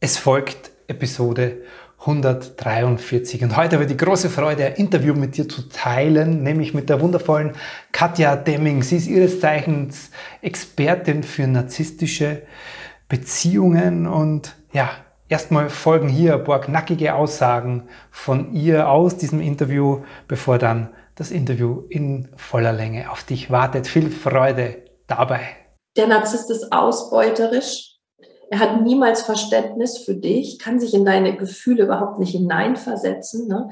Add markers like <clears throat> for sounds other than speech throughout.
Es folgt Episode 143 und heute habe ich die große Freude, ein Interview mit dir zu teilen, nämlich mit der wundervollen Katja Demming. Sie ist ihres Zeichens Expertin für narzisstische Beziehungen und ja, erstmal folgen hier ein paar knackige Aussagen von ihr aus diesem Interview, bevor dann das Interview in voller Länge auf dich wartet. Viel Freude dabei. Der Narzisst ist ausbeuterisch er hat niemals Verständnis für dich, kann sich in deine Gefühle überhaupt nicht hineinversetzen. Ne?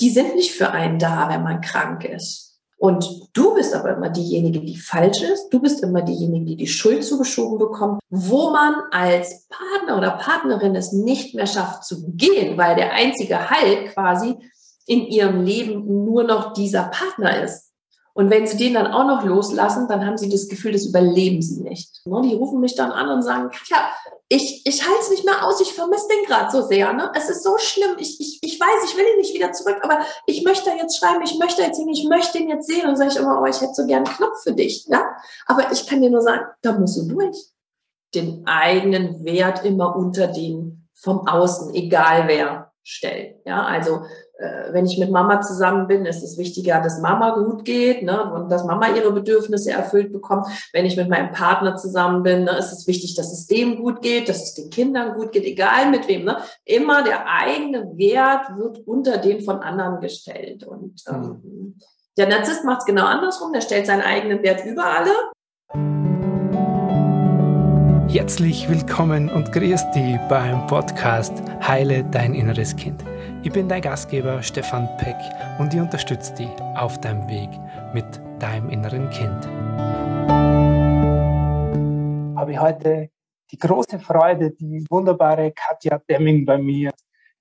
Die sind nicht für einen da, wenn man krank ist. Und du bist aber immer diejenige, die falsch ist. Du bist immer diejenige, die die Schuld zugeschoben bekommt, wo man als Partner oder Partnerin es nicht mehr schafft zu gehen, weil der einzige Halt quasi in ihrem Leben nur noch dieser Partner ist. Und wenn sie den dann auch noch loslassen, dann haben sie das Gefühl, das überleben sie nicht. Ne, die rufen mich dann an und sagen, Katja, ich, ich halte es nicht mehr aus, ich vermisse den gerade so sehr. Ne? Es ist so schlimm, ich, ich, ich weiß, ich will ihn nicht wieder zurück, aber ich möchte jetzt schreiben, ich möchte jetzt ihn, ich möchte ihn jetzt sehen. Und sage ich immer, oh, ich hätte so gerne einen Knopf für dich. Ja? Aber ich kann dir nur sagen, da musst du durch. Den eigenen Wert immer unter den vom Außen, egal wer, stellen. Ja, also wenn ich mit Mama zusammen bin, ist es wichtiger, dass Mama gut geht ne, und dass Mama ihre Bedürfnisse erfüllt bekommt. Wenn ich mit meinem Partner zusammen bin, ne, ist es wichtig, dass es dem gut geht, dass es den Kindern gut geht, egal mit wem. Ne. Immer der eigene Wert wird unter den von anderen gestellt. Und ähm, mhm. der Narzisst macht es genau andersrum. Der stellt seinen eigenen Wert über alle. Herzlich willkommen und grüß dich beim Podcast Heile dein inneres Kind. Ich bin dein Gastgeber Stefan Peck und ich unterstütze dich auf deinem Weg mit deinem inneren Kind. Habe ich heute die große Freude, die wunderbare Katja Demming bei mir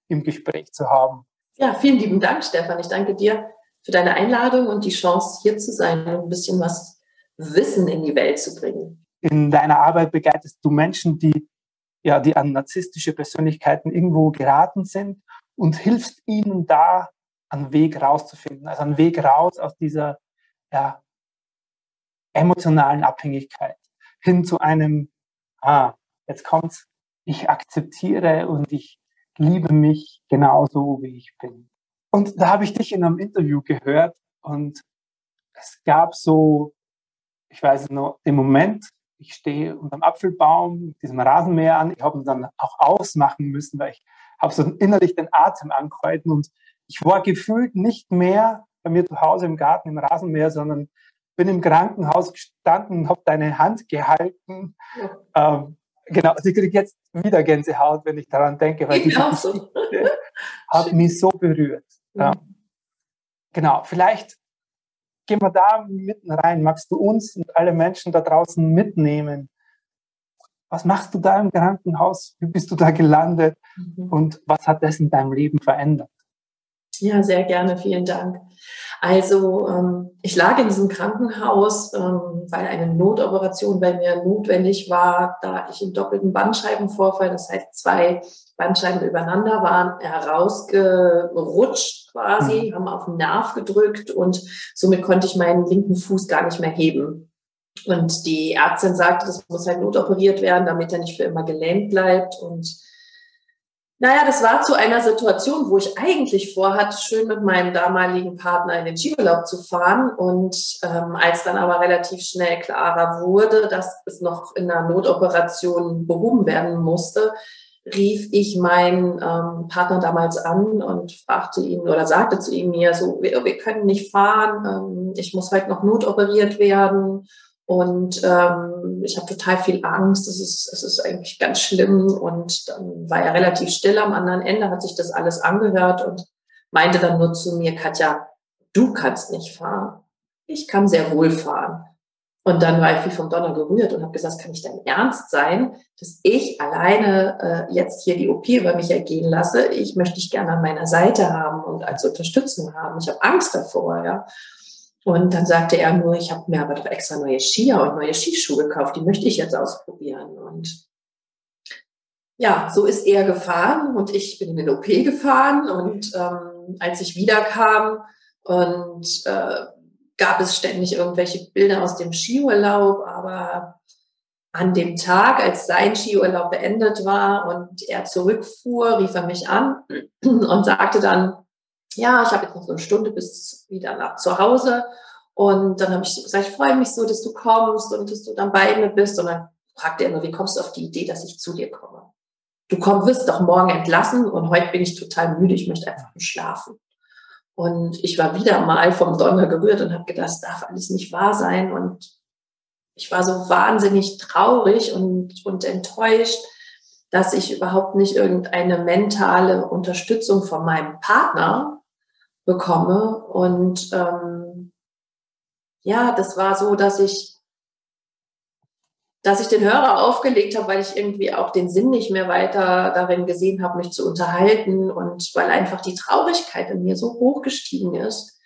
im Gespräch zu haben. Ja, vielen lieben Dank, Stefan. Ich danke dir für deine Einladung und die Chance, hier zu sein und ein bisschen was Wissen in die Welt zu bringen. In deiner Arbeit begleitest du Menschen, die ja, die an narzisstische Persönlichkeiten irgendwo geraten sind und hilfst ihnen da, einen Weg rauszufinden, also einen Weg raus aus dieser ja, emotionalen Abhängigkeit hin zu einem, ah, jetzt kommt's, ich akzeptiere und ich liebe mich genauso, wie ich bin. Und da habe ich dich in einem Interview gehört und es gab so, ich weiß noch, den Moment, ich stehe unter dem Apfelbaum mit diesem Rasenmäher an. Ich habe ihn dann auch ausmachen müssen, weil ich habe so innerlich den Atem angehalten und ich war gefühlt nicht mehr bei mir zu Hause im Garten im Rasenmäher, sondern bin im Krankenhaus gestanden und habe deine Hand gehalten. Ja. Ähm, genau, also ich kriege jetzt wieder Gänsehaut, wenn ich daran denke, weil die so. hat mich so berührt. Ja. Mhm. Genau, vielleicht gehen wir da mitten rein. Magst du uns und alle Menschen da draußen mitnehmen was machst du da im Krankenhaus? Wie bist du da gelandet? Mhm. Und was hat das in deinem Leben verändert? Ja, sehr gerne, vielen Dank. Also ähm, ich lag in diesem Krankenhaus, ähm, weil eine Notoperation bei mir notwendig war, da ich einen doppelten Bandscheibenvorfall, das heißt zwei Bandscheiben übereinander waren, herausgerutscht quasi, mhm. haben auf den Nerv gedrückt und somit konnte ich meinen linken Fuß gar nicht mehr heben. Und die Ärztin sagte, das muss halt notoperiert werden, damit er nicht für immer gelähmt bleibt. Und naja, das war zu einer Situation, wo ich eigentlich vorhatte, schön mit meinem damaligen Partner in den Skiurlaub zu fahren. Und ähm, als dann aber relativ schnell klarer wurde, dass es noch in einer Notoperation behoben werden musste, rief ich meinen ähm, Partner damals an und fragte ihn oder sagte zu ihm mir so, wir, wir können nicht fahren, ähm, ich muss heute noch notoperiert werden und ähm, ich habe total viel Angst. Es ist, es ist eigentlich ganz schlimm. Und dann war er relativ still am anderen Ende, hat sich das alles angehört und meinte dann nur zu mir, Katja, du kannst nicht fahren. Ich kann sehr wohl fahren. Und dann war ich wie vom Donner gerührt und habe gesagt, kann nicht dein Ernst sein, dass ich alleine äh, jetzt hier die OP über mich ergehen lasse? Ich möchte dich gerne an meiner Seite haben und als Unterstützung haben. Ich habe Angst davor, ja. Und dann sagte er nur, ich habe mir aber doch extra neue Skier und neue Skischuhe gekauft, die möchte ich jetzt ausprobieren. Und ja, so ist er gefahren und ich bin in den OP gefahren. Und ähm, als ich wiederkam und äh, gab es ständig irgendwelche Bilder aus dem Skiurlaub, aber an dem Tag, als sein Skiurlaub beendet war und er zurückfuhr, rief er mich an <clears throat> und sagte dann, ja, ich habe jetzt noch so eine Stunde bis wieder nach zu Hause. Und dann habe ich gesagt, ich freue mich so, dass du kommst und dass du dann bei mir bist. Und dann fragte er nur, wie kommst du auf die Idee, dass ich zu dir komme? Du komm, wirst doch morgen entlassen und heute bin ich total müde, ich möchte einfach nur schlafen. Und ich war wieder mal vom Donner gerührt und habe gedacht, das darf alles nicht wahr sein. Und ich war so wahnsinnig traurig und, und enttäuscht, dass ich überhaupt nicht irgendeine mentale Unterstützung von meinem Partner bekomme. Und ähm, ja, das war so, dass ich, dass ich den Hörer aufgelegt habe, weil ich irgendwie auch den Sinn nicht mehr weiter darin gesehen habe, mich zu unterhalten und weil einfach die Traurigkeit in mir so hoch gestiegen ist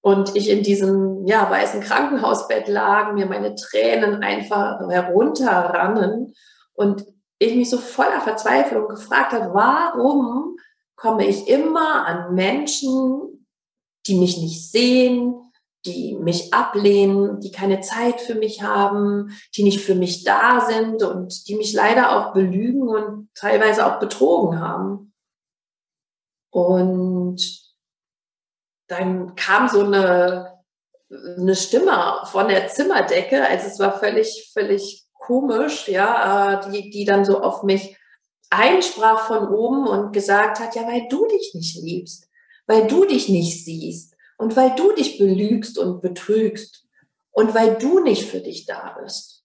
und ich in diesem ja, weißen Krankenhausbett lag, mir meine Tränen einfach herunterrannen und ich mich so voller Verzweiflung gefragt habe, warum komme ich immer an Menschen, die mich nicht sehen, die mich ablehnen, die keine Zeit für mich haben, die nicht für mich da sind und die mich leider auch belügen und teilweise auch betrogen haben. Und dann kam so eine, eine Stimme von der Zimmerdecke, also es war völlig, völlig komisch, ja, äh, die, die dann so auf mich einsprach von oben und gesagt hat, ja, weil du dich nicht liebst, weil du dich nicht siehst und weil du dich belügst und betrügst und weil du nicht für dich da bist.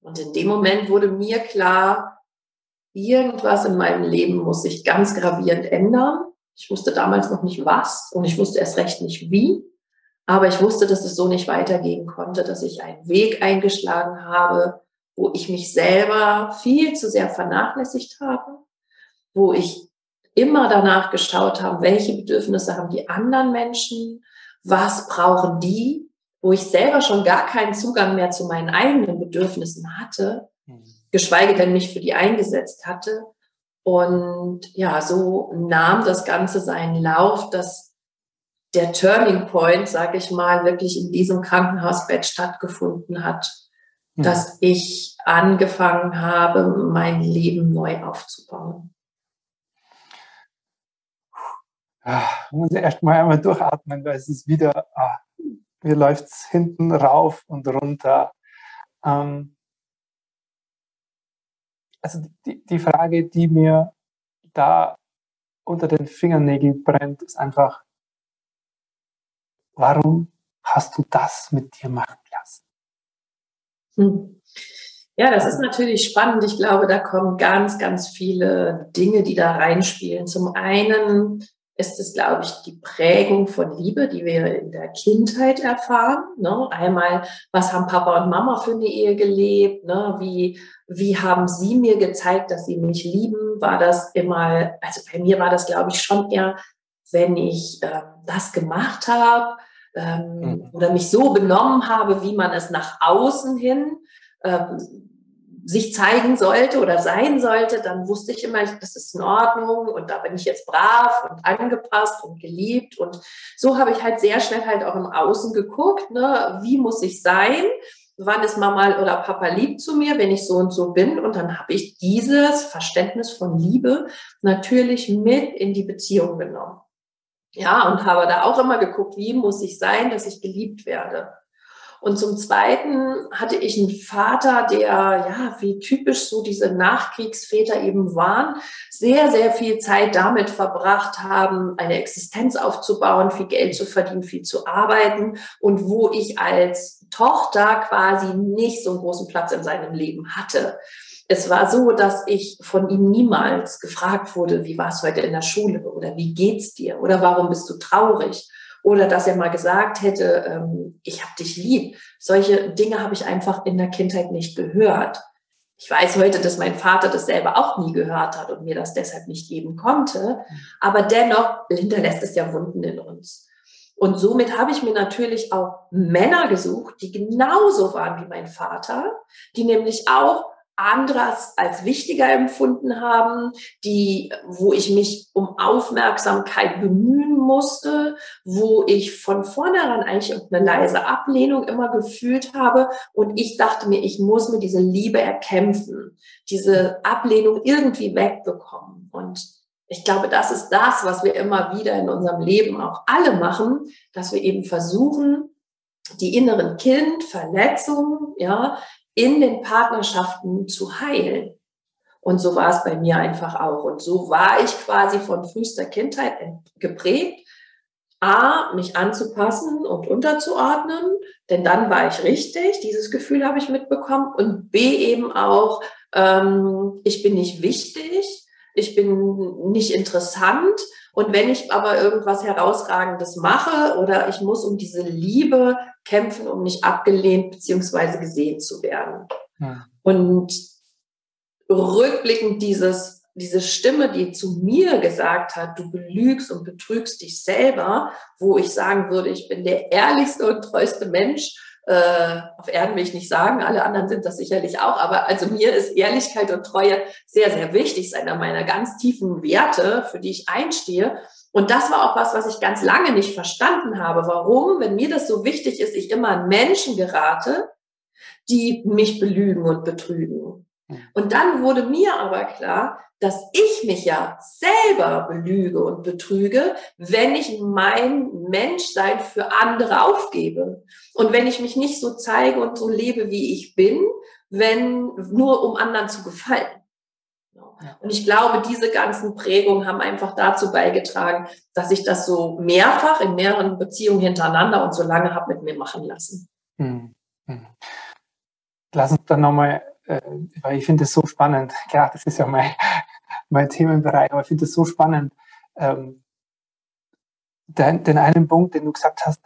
Und in dem Moment wurde mir klar, irgendwas in meinem Leben muss sich ganz gravierend ändern. Ich wusste damals noch nicht was und ich wusste erst recht nicht wie. Aber ich wusste, dass es so nicht weitergehen konnte, dass ich einen Weg eingeschlagen habe, wo ich mich selber viel zu sehr vernachlässigt habe, wo ich immer danach geschaut habe, welche Bedürfnisse haben die anderen Menschen, was brauchen die, wo ich selber schon gar keinen Zugang mehr zu meinen eigenen Bedürfnissen hatte, mhm. geschweige denn mich für die eingesetzt hatte und ja, so nahm das Ganze seinen Lauf, dass der Turning Point, sage ich mal, wirklich in diesem Krankenhausbett stattgefunden hat, mhm. dass ich angefangen habe, mein Leben neu aufzubauen. Ah, muss ich erst mal einmal durchatmen, weil es ist wieder, ah, mir läuft es hinten rauf und runter. Ähm, also die, die Frage, die mir da unter den Fingernägeln brennt, ist einfach, warum hast du das mit dir machen lassen? Hm. Ja, das ist natürlich spannend. Ich glaube, da kommen ganz, ganz viele Dinge, die da reinspielen. Zum einen ist es, glaube ich, die Prägung von Liebe, die wir in der Kindheit erfahren. Ne? Einmal, was haben Papa und Mama für eine Ehe gelebt? Ne? Wie, wie haben sie mir gezeigt, dass sie mich lieben? War das immer, also bei mir war das, glaube ich, schon eher, wenn ich äh, das gemacht habe ähm, mhm. oder mich so benommen habe, wie man es nach außen hin ähm, sich zeigen sollte oder sein sollte, dann wusste ich immer, das ist in Ordnung und da bin ich jetzt brav und angepasst und geliebt. Und so habe ich halt sehr schnell halt auch im Außen geguckt, ne, wie muss ich sein? Wann ist Mama oder Papa lieb zu mir, wenn ich so und so bin? Und dann habe ich dieses Verständnis von Liebe natürlich mit in die Beziehung genommen. Ja, und habe da auch immer geguckt, wie muss ich sein, dass ich geliebt werde. Und zum Zweiten hatte ich einen Vater, der, ja, wie typisch so diese Nachkriegsväter eben waren, sehr, sehr viel Zeit damit verbracht haben, eine Existenz aufzubauen, viel Geld zu verdienen, viel zu arbeiten und wo ich als Tochter quasi nicht so einen großen Platz in seinem Leben hatte. Es war so, dass ich von ihm niemals gefragt wurde, wie war es heute in der Schule oder wie geht's dir oder warum bist du traurig oder dass er mal gesagt hätte, ähm, ich habe dich lieb. Solche Dinge habe ich einfach in der Kindheit nicht gehört. Ich weiß heute, dass mein Vater das selber auch nie gehört hat und mir das deshalb nicht geben konnte. Aber dennoch hinterlässt es ja Wunden in uns. Und somit habe ich mir natürlich auch Männer gesucht, die genauso waren wie mein Vater, die nämlich auch anderes als wichtiger empfunden haben, die, wo ich mich um Aufmerksamkeit bemühen musste, wo ich von vornherein eigentlich eine leise Ablehnung immer gefühlt habe. Und ich dachte mir, ich muss mir diese Liebe erkämpfen, diese Ablehnung irgendwie wegbekommen. Und ich glaube, das ist das, was wir immer wieder in unserem Leben auch alle machen, dass wir eben versuchen, die inneren Kindverletzungen, ja, in den Partnerschaften zu heilen. Und so war es bei mir einfach auch. Und so war ich quasi von frühester Kindheit geprägt, A, mich anzupassen und unterzuordnen, denn dann war ich richtig, dieses Gefühl habe ich mitbekommen. Und B, eben auch, ähm, ich bin nicht wichtig, ich bin nicht interessant. Und wenn ich aber irgendwas Herausragendes mache oder ich muss um diese Liebe kämpfen, um nicht abgelehnt beziehungsweise gesehen zu werden. Ja. Und rückblickend dieses, diese Stimme, die zu mir gesagt hat, du belügst und betrügst dich selber, wo ich sagen würde, ich bin der ehrlichste und treueste Mensch, äh, auf Erden will ich nicht sagen, alle anderen sind das sicherlich auch, aber also mir ist Ehrlichkeit und Treue sehr, sehr wichtig, ist einer meiner ganz tiefen Werte, für die ich einstehe. Und das war auch was, was ich ganz lange nicht verstanden habe. Warum, wenn mir das so wichtig ist, ich immer an Menschen gerate, die mich belügen und betrügen. Und dann wurde mir aber klar, dass ich mich ja selber belüge und betrüge, wenn ich mein Menschsein für andere aufgebe. Und wenn ich mich nicht so zeige und so lebe, wie ich bin, wenn nur um anderen zu gefallen. Und ich glaube, diese ganzen Prägungen haben einfach dazu beigetragen, dass ich das so mehrfach in mehreren Beziehungen hintereinander und so lange habe mit mir machen lassen. Hm. Hm. Lass uns dann nochmal, weil ich finde es so spannend. <laughs> Klar, das ist ja mein, mein Themenbereich, aber ich finde es so spannend. Ähm, den, den einen Punkt, den du gesagt hast,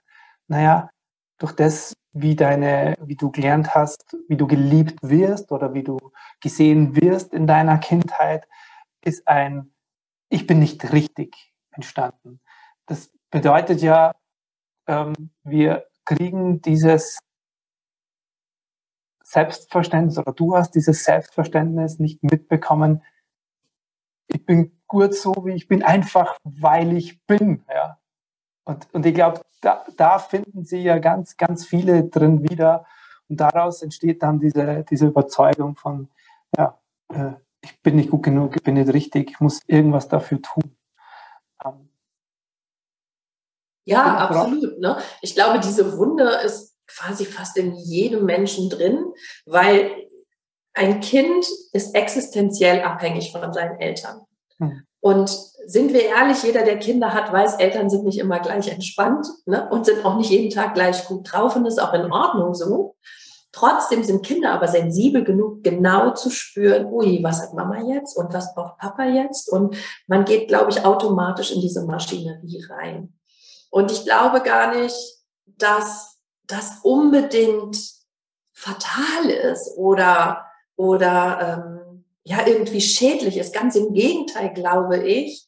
naja, durch das, wie deine, wie du gelernt hast, wie du geliebt wirst oder wie du gesehen wirst in deiner Kindheit, ist ein Ich bin nicht richtig entstanden. Das bedeutet ja, ähm, wir kriegen dieses Selbstverständnis oder du hast dieses Selbstverständnis nicht mitbekommen. Ich bin gut so, wie ich bin, einfach weil ich bin. Ja. Und, und ich glaube, da, da finden sie ja ganz, ganz viele drin wieder. Und daraus entsteht dann diese, diese Überzeugung von, ja, äh, ich bin nicht gut genug, ich bin nicht richtig, ich muss irgendwas dafür tun. Ähm, ja, absolut. Ne? Ich glaube, diese Wunde ist quasi fast in jedem Menschen drin, weil ein Kind ist existenziell abhängig von seinen Eltern. Hm. Und sind wir ehrlich, jeder, der Kinder hat, weiß, Eltern sind nicht immer gleich entspannt ne? und sind auch nicht jeden Tag gleich gut drauf und ist auch in Ordnung so. Trotzdem sind Kinder aber sensibel genug, genau zu spüren, ui, was hat Mama jetzt und was braucht Papa jetzt? Und man geht, glaube ich, automatisch in diese Maschinerie rein. Und ich glaube gar nicht, dass das unbedingt fatal ist oder, oder ähm, ja irgendwie schädlich ist. Ganz im Gegenteil glaube ich,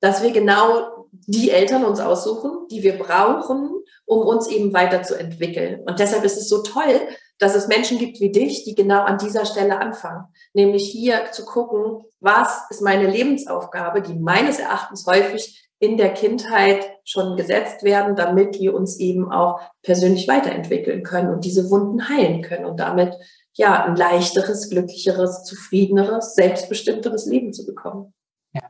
dass wir genau die Eltern uns aussuchen, die wir brauchen, um uns eben weiterzuentwickeln. Und deshalb ist es so toll, dass es Menschen gibt wie dich, die genau an dieser Stelle anfangen. Nämlich hier zu gucken, was ist meine Lebensaufgabe, die meines Erachtens häufig in der Kindheit schon gesetzt werden, damit wir uns eben auch persönlich weiterentwickeln können und diese Wunden heilen können und damit ja, ein leichteres, glücklicheres, zufriedeneres, selbstbestimmteres Leben zu bekommen. Ja.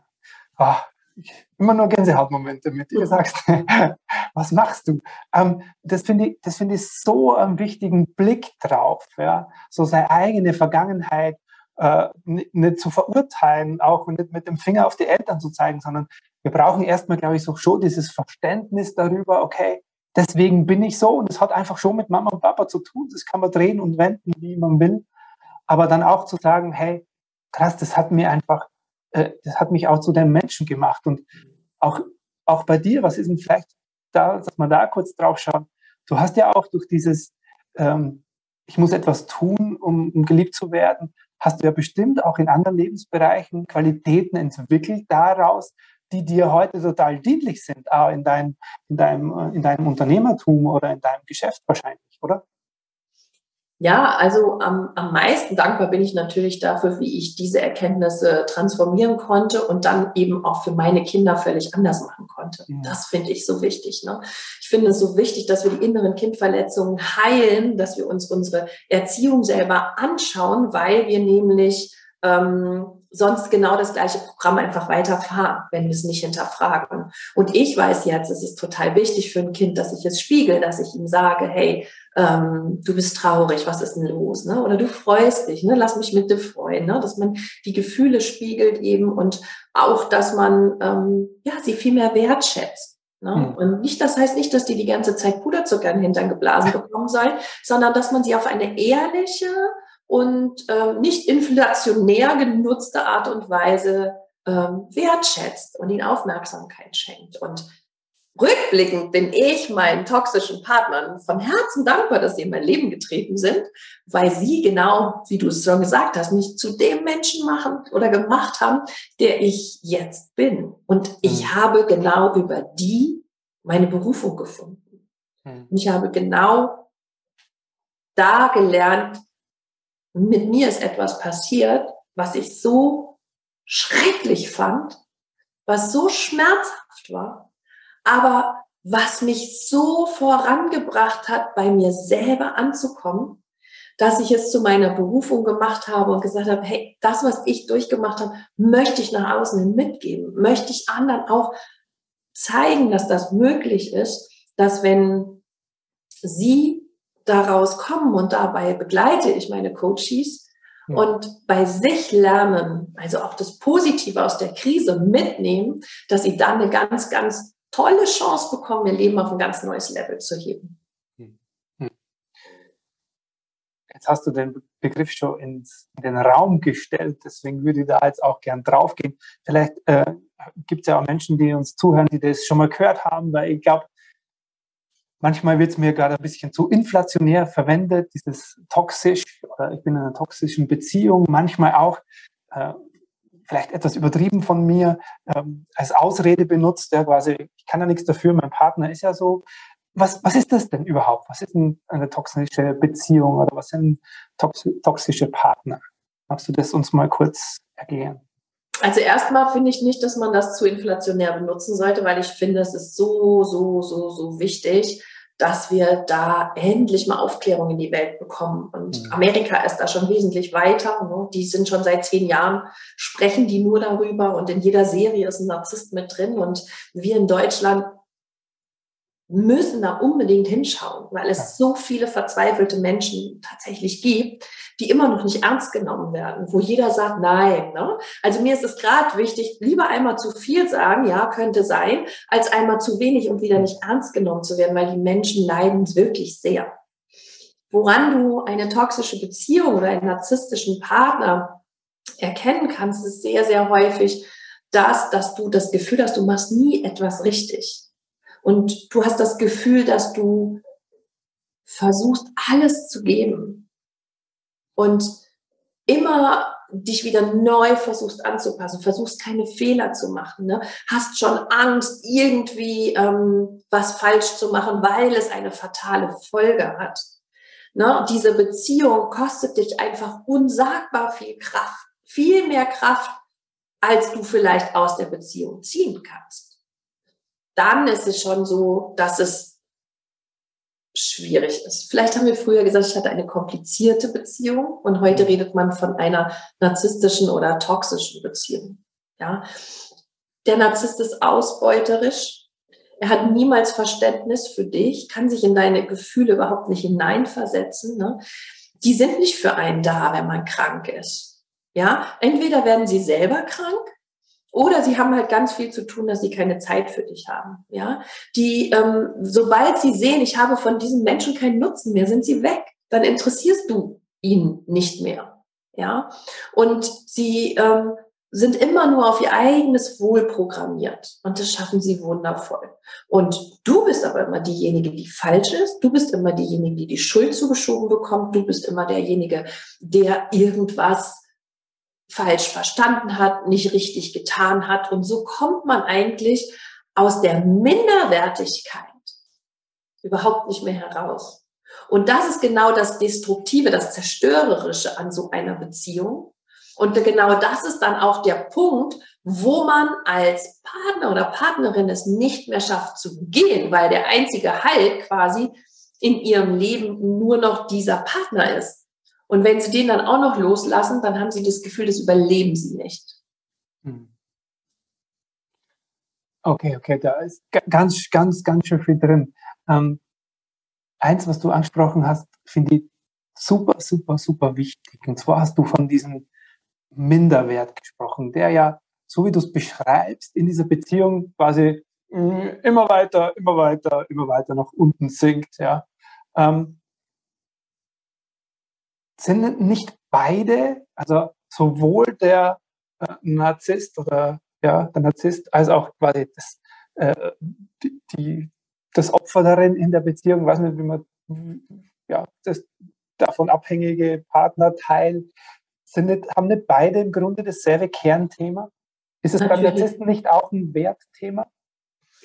Oh, immer nur Gänsehautmomente mit dir sagst, <laughs> was machst du? Ähm, das finde ich, das finde ich so einen wichtigen Blick drauf, ja, so seine eigene Vergangenheit äh, nicht zu verurteilen, auch nicht mit dem Finger auf die Eltern zu zeigen, sondern wir brauchen erstmal, glaube ich, so schon dieses Verständnis darüber, okay, deswegen bin ich so und es hat einfach schon mit Mama und Papa zu tun. Das kann man drehen und wenden, wie man will. Aber dann auch zu sagen, hey, krass, das hat mir einfach, äh, das hat mich auch zu dem Menschen gemacht. Und auch, auch bei dir, was ist denn vielleicht da, dass man da kurz drauf schaut? Du hast ja auch durch dieses, ähm, ich muss etwas tun, um, um geliebt zu werden, hast du ja bestimmt auch in anderen Lebensbereichen Qualitäten entwickelt daraus, die dir heute total dienlich sind, auch in, dein, in, deinem, in deinem Unternehmertum oder in deinem Geschäft wahrscheinlich, oder? Ja, also am, am meisten dankbar bin ich natürlich dafür, wie ich diese Erkenntnisse transformieren konnte und dann eben auch für meine Kinder völlig anders machen konnte. Ja. Das finde ich so wichtig. Ne? Ich finde es so wichtig, dass wir die inneren Kindverletzungen heilen, dass wir uns unsere Erziehung selber anschauen, weil wir nämlich ähm, sonst genau das gleiche Programm einfach weiterfahren, wenn wir es nicht hinterfragen. Und ich weiß jetzt, es ist total wichtig für ein Kind, dass ich es spiegel, dass ich ihm sage, hey, ähm, du bist traurig, was ist denn los? Ne? Oder du freust dich, ne? lass mich mit dir freuen, ne? dass man die Gefühle spiegelt eben und auch, dass man ähm, ja, sie viel mehr wertschätzt. Ne? Mhm. Und nicht, das heißt nicht, dass die die ganze Zeit Puderzucker in den Hintern geblasen <laughs> bekommen soll, sondern dass man sie auf eine ehrliche und ähm, nicht inflationär genutzte Art und Weise ähm, wertschätzt und ihnen Aufmerksamkeit schenkt. Und rückblickend bin ich meinen toxischen Partnern von Herzen dankbar, dass sie in mein Leben getreten sind, weil sie genau, wie du es schon gesagt hast, mich zu dem Menschen machen oder gemacht haben, der ich jetzt bin. Und ich mhm. habe genau über die meine Berufung gefunden. Mhm. Und ich habe genau da gelernt, mit mir ist etwas passiert, was ich so schrecklich fand, was so schmerzhaft war, aber was mich so vorangebracht hat, bei mir selber anzukommen, dass ich es zu meiner Berufung gemacht habe und gesagt habe, hey, das, was ich durchgemacht habe, möchte ich nach außen hin mitgeben, möchte ich anderen auch zeigen, dass das möglich ist, dass wenn sie daraus kommen und dabei begleite ich meine Coaches ja. und bei sich lernen, also auch das Positive aus der Krise mitnehmen, dass sie dann eine ganz, ganz tolle Chance bekommen, ihr Leben auf ein ganz neues Level zu heben. Hm. Jetzt hast du den Begriff schon in den Raum gestellt, deswegen würde ich da jetzt auch gern draufgehen. Vielleicht äh, gibt es ja auch Menschen, die uns zuhören, die das schon mal gehört haben, weil ich glaube, manchmal wird es mir gerade ein bisschen zu inflationär verwendet, dieses toxisch oder ich bin in einer toxischen Beziehung, manchmal auch äh, vielleicht etwas übertrieben von mir ähm, als Ausrede benutzt, ja, quasi, ich kann ja nichts dafür, mein Partner ist ja so. Was, was ist das denn überhaupt? Was ist denn eine toxische Beziehung oder was sind toxische Partner? Magst du das uns mal kurz erklären? Also erstmal finde ich nicht, dass man das zu inflationär benutzen sollte, weil ich finde, es ist so, so, so, so wichtig, dass wir da endlich mal Aufklärung in die Welt bekommen. Und mhm. Amerika ist da schon wesentlich weiter. Ne? Die sind schon seit zehn Jahren, sprechen die nur darüber und in jeder Serie ist ein Narzisst mit drin. Und wir in Deutschland müssen da unbedingt hinschauen, weil es so viele verzweifelte Menschen tatsächlich gibt, die immer noch nicht ernst genommen werden, wo jeder sagt, nein. Ne? Also mir ist es gerade wichtig, lieber einmal zu viel sagen, ja, könnte sein, als einmal zu wenig und wieder nicht ernst genommen zu werden, weil die Menschen leiden wirklich sehr. Woran du eine toxische Beziehung oder einen narzisstischen Partner erkennen kannst, ist sehr, sehr häufig das, dass du das Gefühl hast, du machst nie etwas richtig. Und du hast das Gefühl, dass du versuchst, alles zu geben und immer dich wieder neu versuchst anzupassen, versuchst keine Fehler zu machen, ne? hast schon Angst, irgendwie ähm, was falsch zu machen, weil es eine fatale Folge hat. Ne? Diese Beziehung kostet dich einfach unsagbar viel Kraft, viel mehr Kraft, als du vielleicht aus der Beziehung ziehen kannst dann ist es schon so, dass es schwierig ist. Vielleicht haben wir früher gesagt, ich hatte eine komplizierte Beziehung und heute redet man von einer narzisstischen oder toxischen Beziehung. Ja. Der Narzisst ist ausbeuterisch. Er hat niemals Verständnis für dich, kann sich in deine Gefühle überhaupt nicht hineinversetzen. Ne? Die sind nicht für einen da, wenn man krank ist. Ja, entweder werden sie selber krank oder sie haben halt ganz viel zu tun, dass sie keine Zeit für dich haben. Ja, die, ähm, sobald sie sehen, ich habe von diesem Menschen keinen Nutzen mehr, sind sie weg. Dann interessierst du ihn nicht mehr. Ja, und sie ähm, sind immer nur auf ihr eigenes Wohl programmiert und das schaffen sie wundervoll. Und du bist aber immer diejenige, die falsch ist. Du bist immer diejenige, die die Schuld zugeschoben bekommt. Du bist immer derjenige, der irgendwas falsch verstanden hat, nicht richtig getan hat. Und so kommt man eigentlich aus der Minderwertigkeit überhaupt nicht mehr heraus. Und das ist genau das Destruktive, das Zerstörerische an so einer Beziehung. Und genau das ist dann auch der Punkt, wo man als Partner oder Partnerin es nicht mehr schafft zu gehen, weil der einzige Halt quasi in ihrem Leben nur noch dieser Partner ist. Und wenn sie den dann auch noch loslassen, dann haben sie das Gefühl, das überleben sie nicht. Hm. Okay, okay, da ist ganz, ganz, ganz schön viel drin. Ähm, eins, was du angesprochen hast, finde ich super, super, super wichtig. Und zwar hast du von diesem Minderwert gesprochen, der ja, so wie du es beschreibst, in dieser Beziehung quasi mm, immer weiter, immer weiter, immer weiter nach unten sinkt. Ja. Ähm, sind nicht beide, also sowohl der äh, Narzisst oder ja, der Narzisst, als auch quasi das, äh, die, die, das Opfer darin in der Beziehung, weiß nicht, wie man ja, das davon abhängige Partnerteil, sind nicht, haben nicht beide im Grunde dasselbe Kernthema? Ist es Natürlich. beim Narzissten nicht auch ein Wertthema?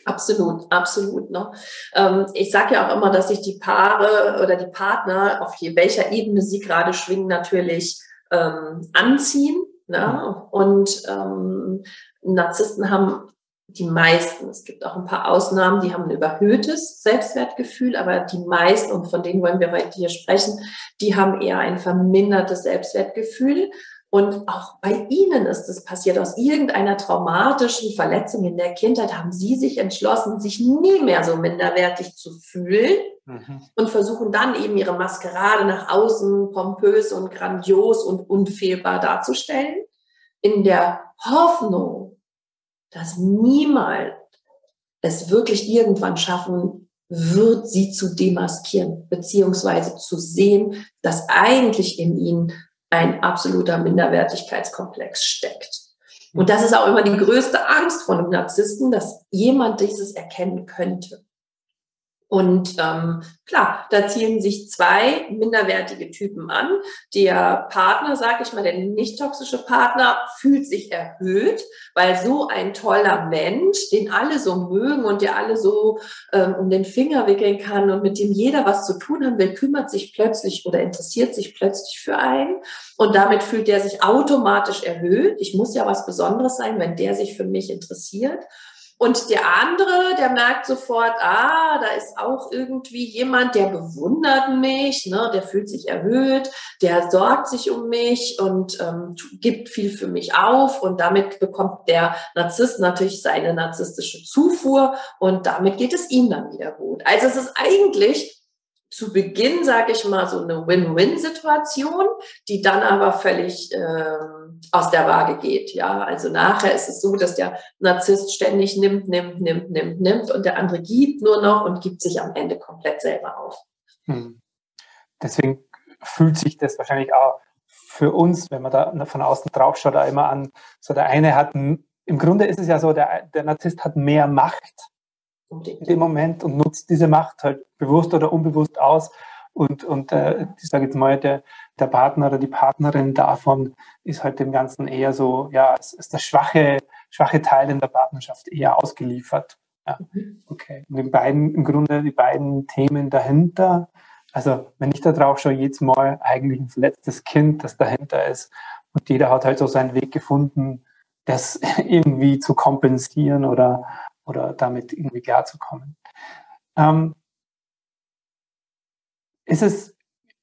Absolut, absolut. Ne? Ähm, ich sage ja auch immer, dass sich die Paare oder die Partner, auf welcher Ebene sie gerade schwingen, natürlich ähm, anziehen. Ne? Und ähm, Narzissten haben die meisten, es gibt auch ein paar Ausnahmen, die haben ein überhöhtes Selbstwertgefühl, aber die meisten, und von denen wollen wir heute hier sprechen, die haben eher ein vermindertes Selbstwertgefühl. Und auch bei ihnen ist es passiert, aus irgendeiner traumatischen Verletzung in der Kindheit haben sie sich entschlossen, sich nie mehr so minderwertig zu fühlen mhm. und versuchen dann eben ihre Maskerade nach außen pompös und grandios und unfehlbar darzustellen, in der Hoffnung, dass niemand es wirklich irgendwann schaffen wird, sie zu demaskieren, beziehungsweise zu sehen, dass eigentlich in ihnen ein absoluter Minderwertigkeitskomplex steckt. Und das ist auch immer die größte Angst von einem Narzissten, dass jemand dieses erkennen könnte. Und ähm, klar, da zielen sich zwei minderwertige Typen an. Der Partner, sage ich mal, der nicht toxische Partner, fühlt sich erhöht, weil so ein toller Mensch, den alle so mögen und der alle so ähm, um den Finger wickeln kann und mit dem jeder was zu tun haben will, kümmert sich plötzlich oder interessiert sich plötzlich für einen. Und damit fühlt er sich automatisch erhöht. Ich muss ja was Besonderes sein, wenn der sich für mich interessiert. Und der andere, der merkt sofort, ah, da ist auch irgendwie jemand, der bewundert mich, ne, der fühlt sich erhöht, der sorgt sich um mich und ähm, gibt viel für mich auf. Und damit bekommt der Narzisst natürlich seine narzisstische Zufuhr und damit geht es ihm dann wieder gut. Also es ist eigentlich zu Beginn, sage ich mal, so eine Win-Win-Situation, die dann aber völlig ähm, aus der Waage geht. Ja, also nachher ist es so, dass der Narzisst ständig nimmt, nimmt, nimmt, nimmt, nimmt und der andere gibt nur noch und gibt sich am Ende komplett selber auf. Hm. Deswegen fühlt sich das wahrscheinlich auch für uns, wenn man da von außen drauf schaut, da immer an, so der eine hat, im Grunde ist es ja so, der, der Narzisst hat mehr Macht in dem Moment und nutzt diese Macht halt bewusst oder unbewusst aus. Und, und äh, ich sage jetzt mal, der, der Partner oder die Partnerin davon ist halt dem Ganzen eher so, ja, es ist der schwache, schwache Teil in der Partnerschaft eher ausgeliefert. Ja, mhm. okay. Und in beiden, im Grunde die beiden Themen dahinter, also wenn ich da drauf schaue, jedes Mal eigentlich ein verletztes Kind, das dahinter ist. Und jeder hat halt so seinen Weg gefunden, das <laughs> irgendwie zu kompensieren oder oder damit irgendwie klarzukommen. Ähm, ist es,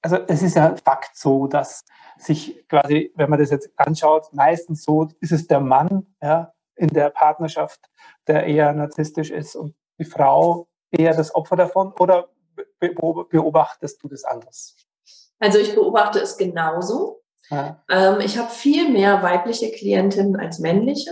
also es ist ja Fakt so, dass sich quasi, wenn man das jetzt anschaut, meistens so ist es der Mann ja, in der Partnerschaft, der eher narzisstisch ist und die Frau eher das Opfer davon oder beobachtest du das anders? Also ich beobachte es genauso. Ja. Ähm, ich habe viel mehr weibliche Klientinnen als männliche.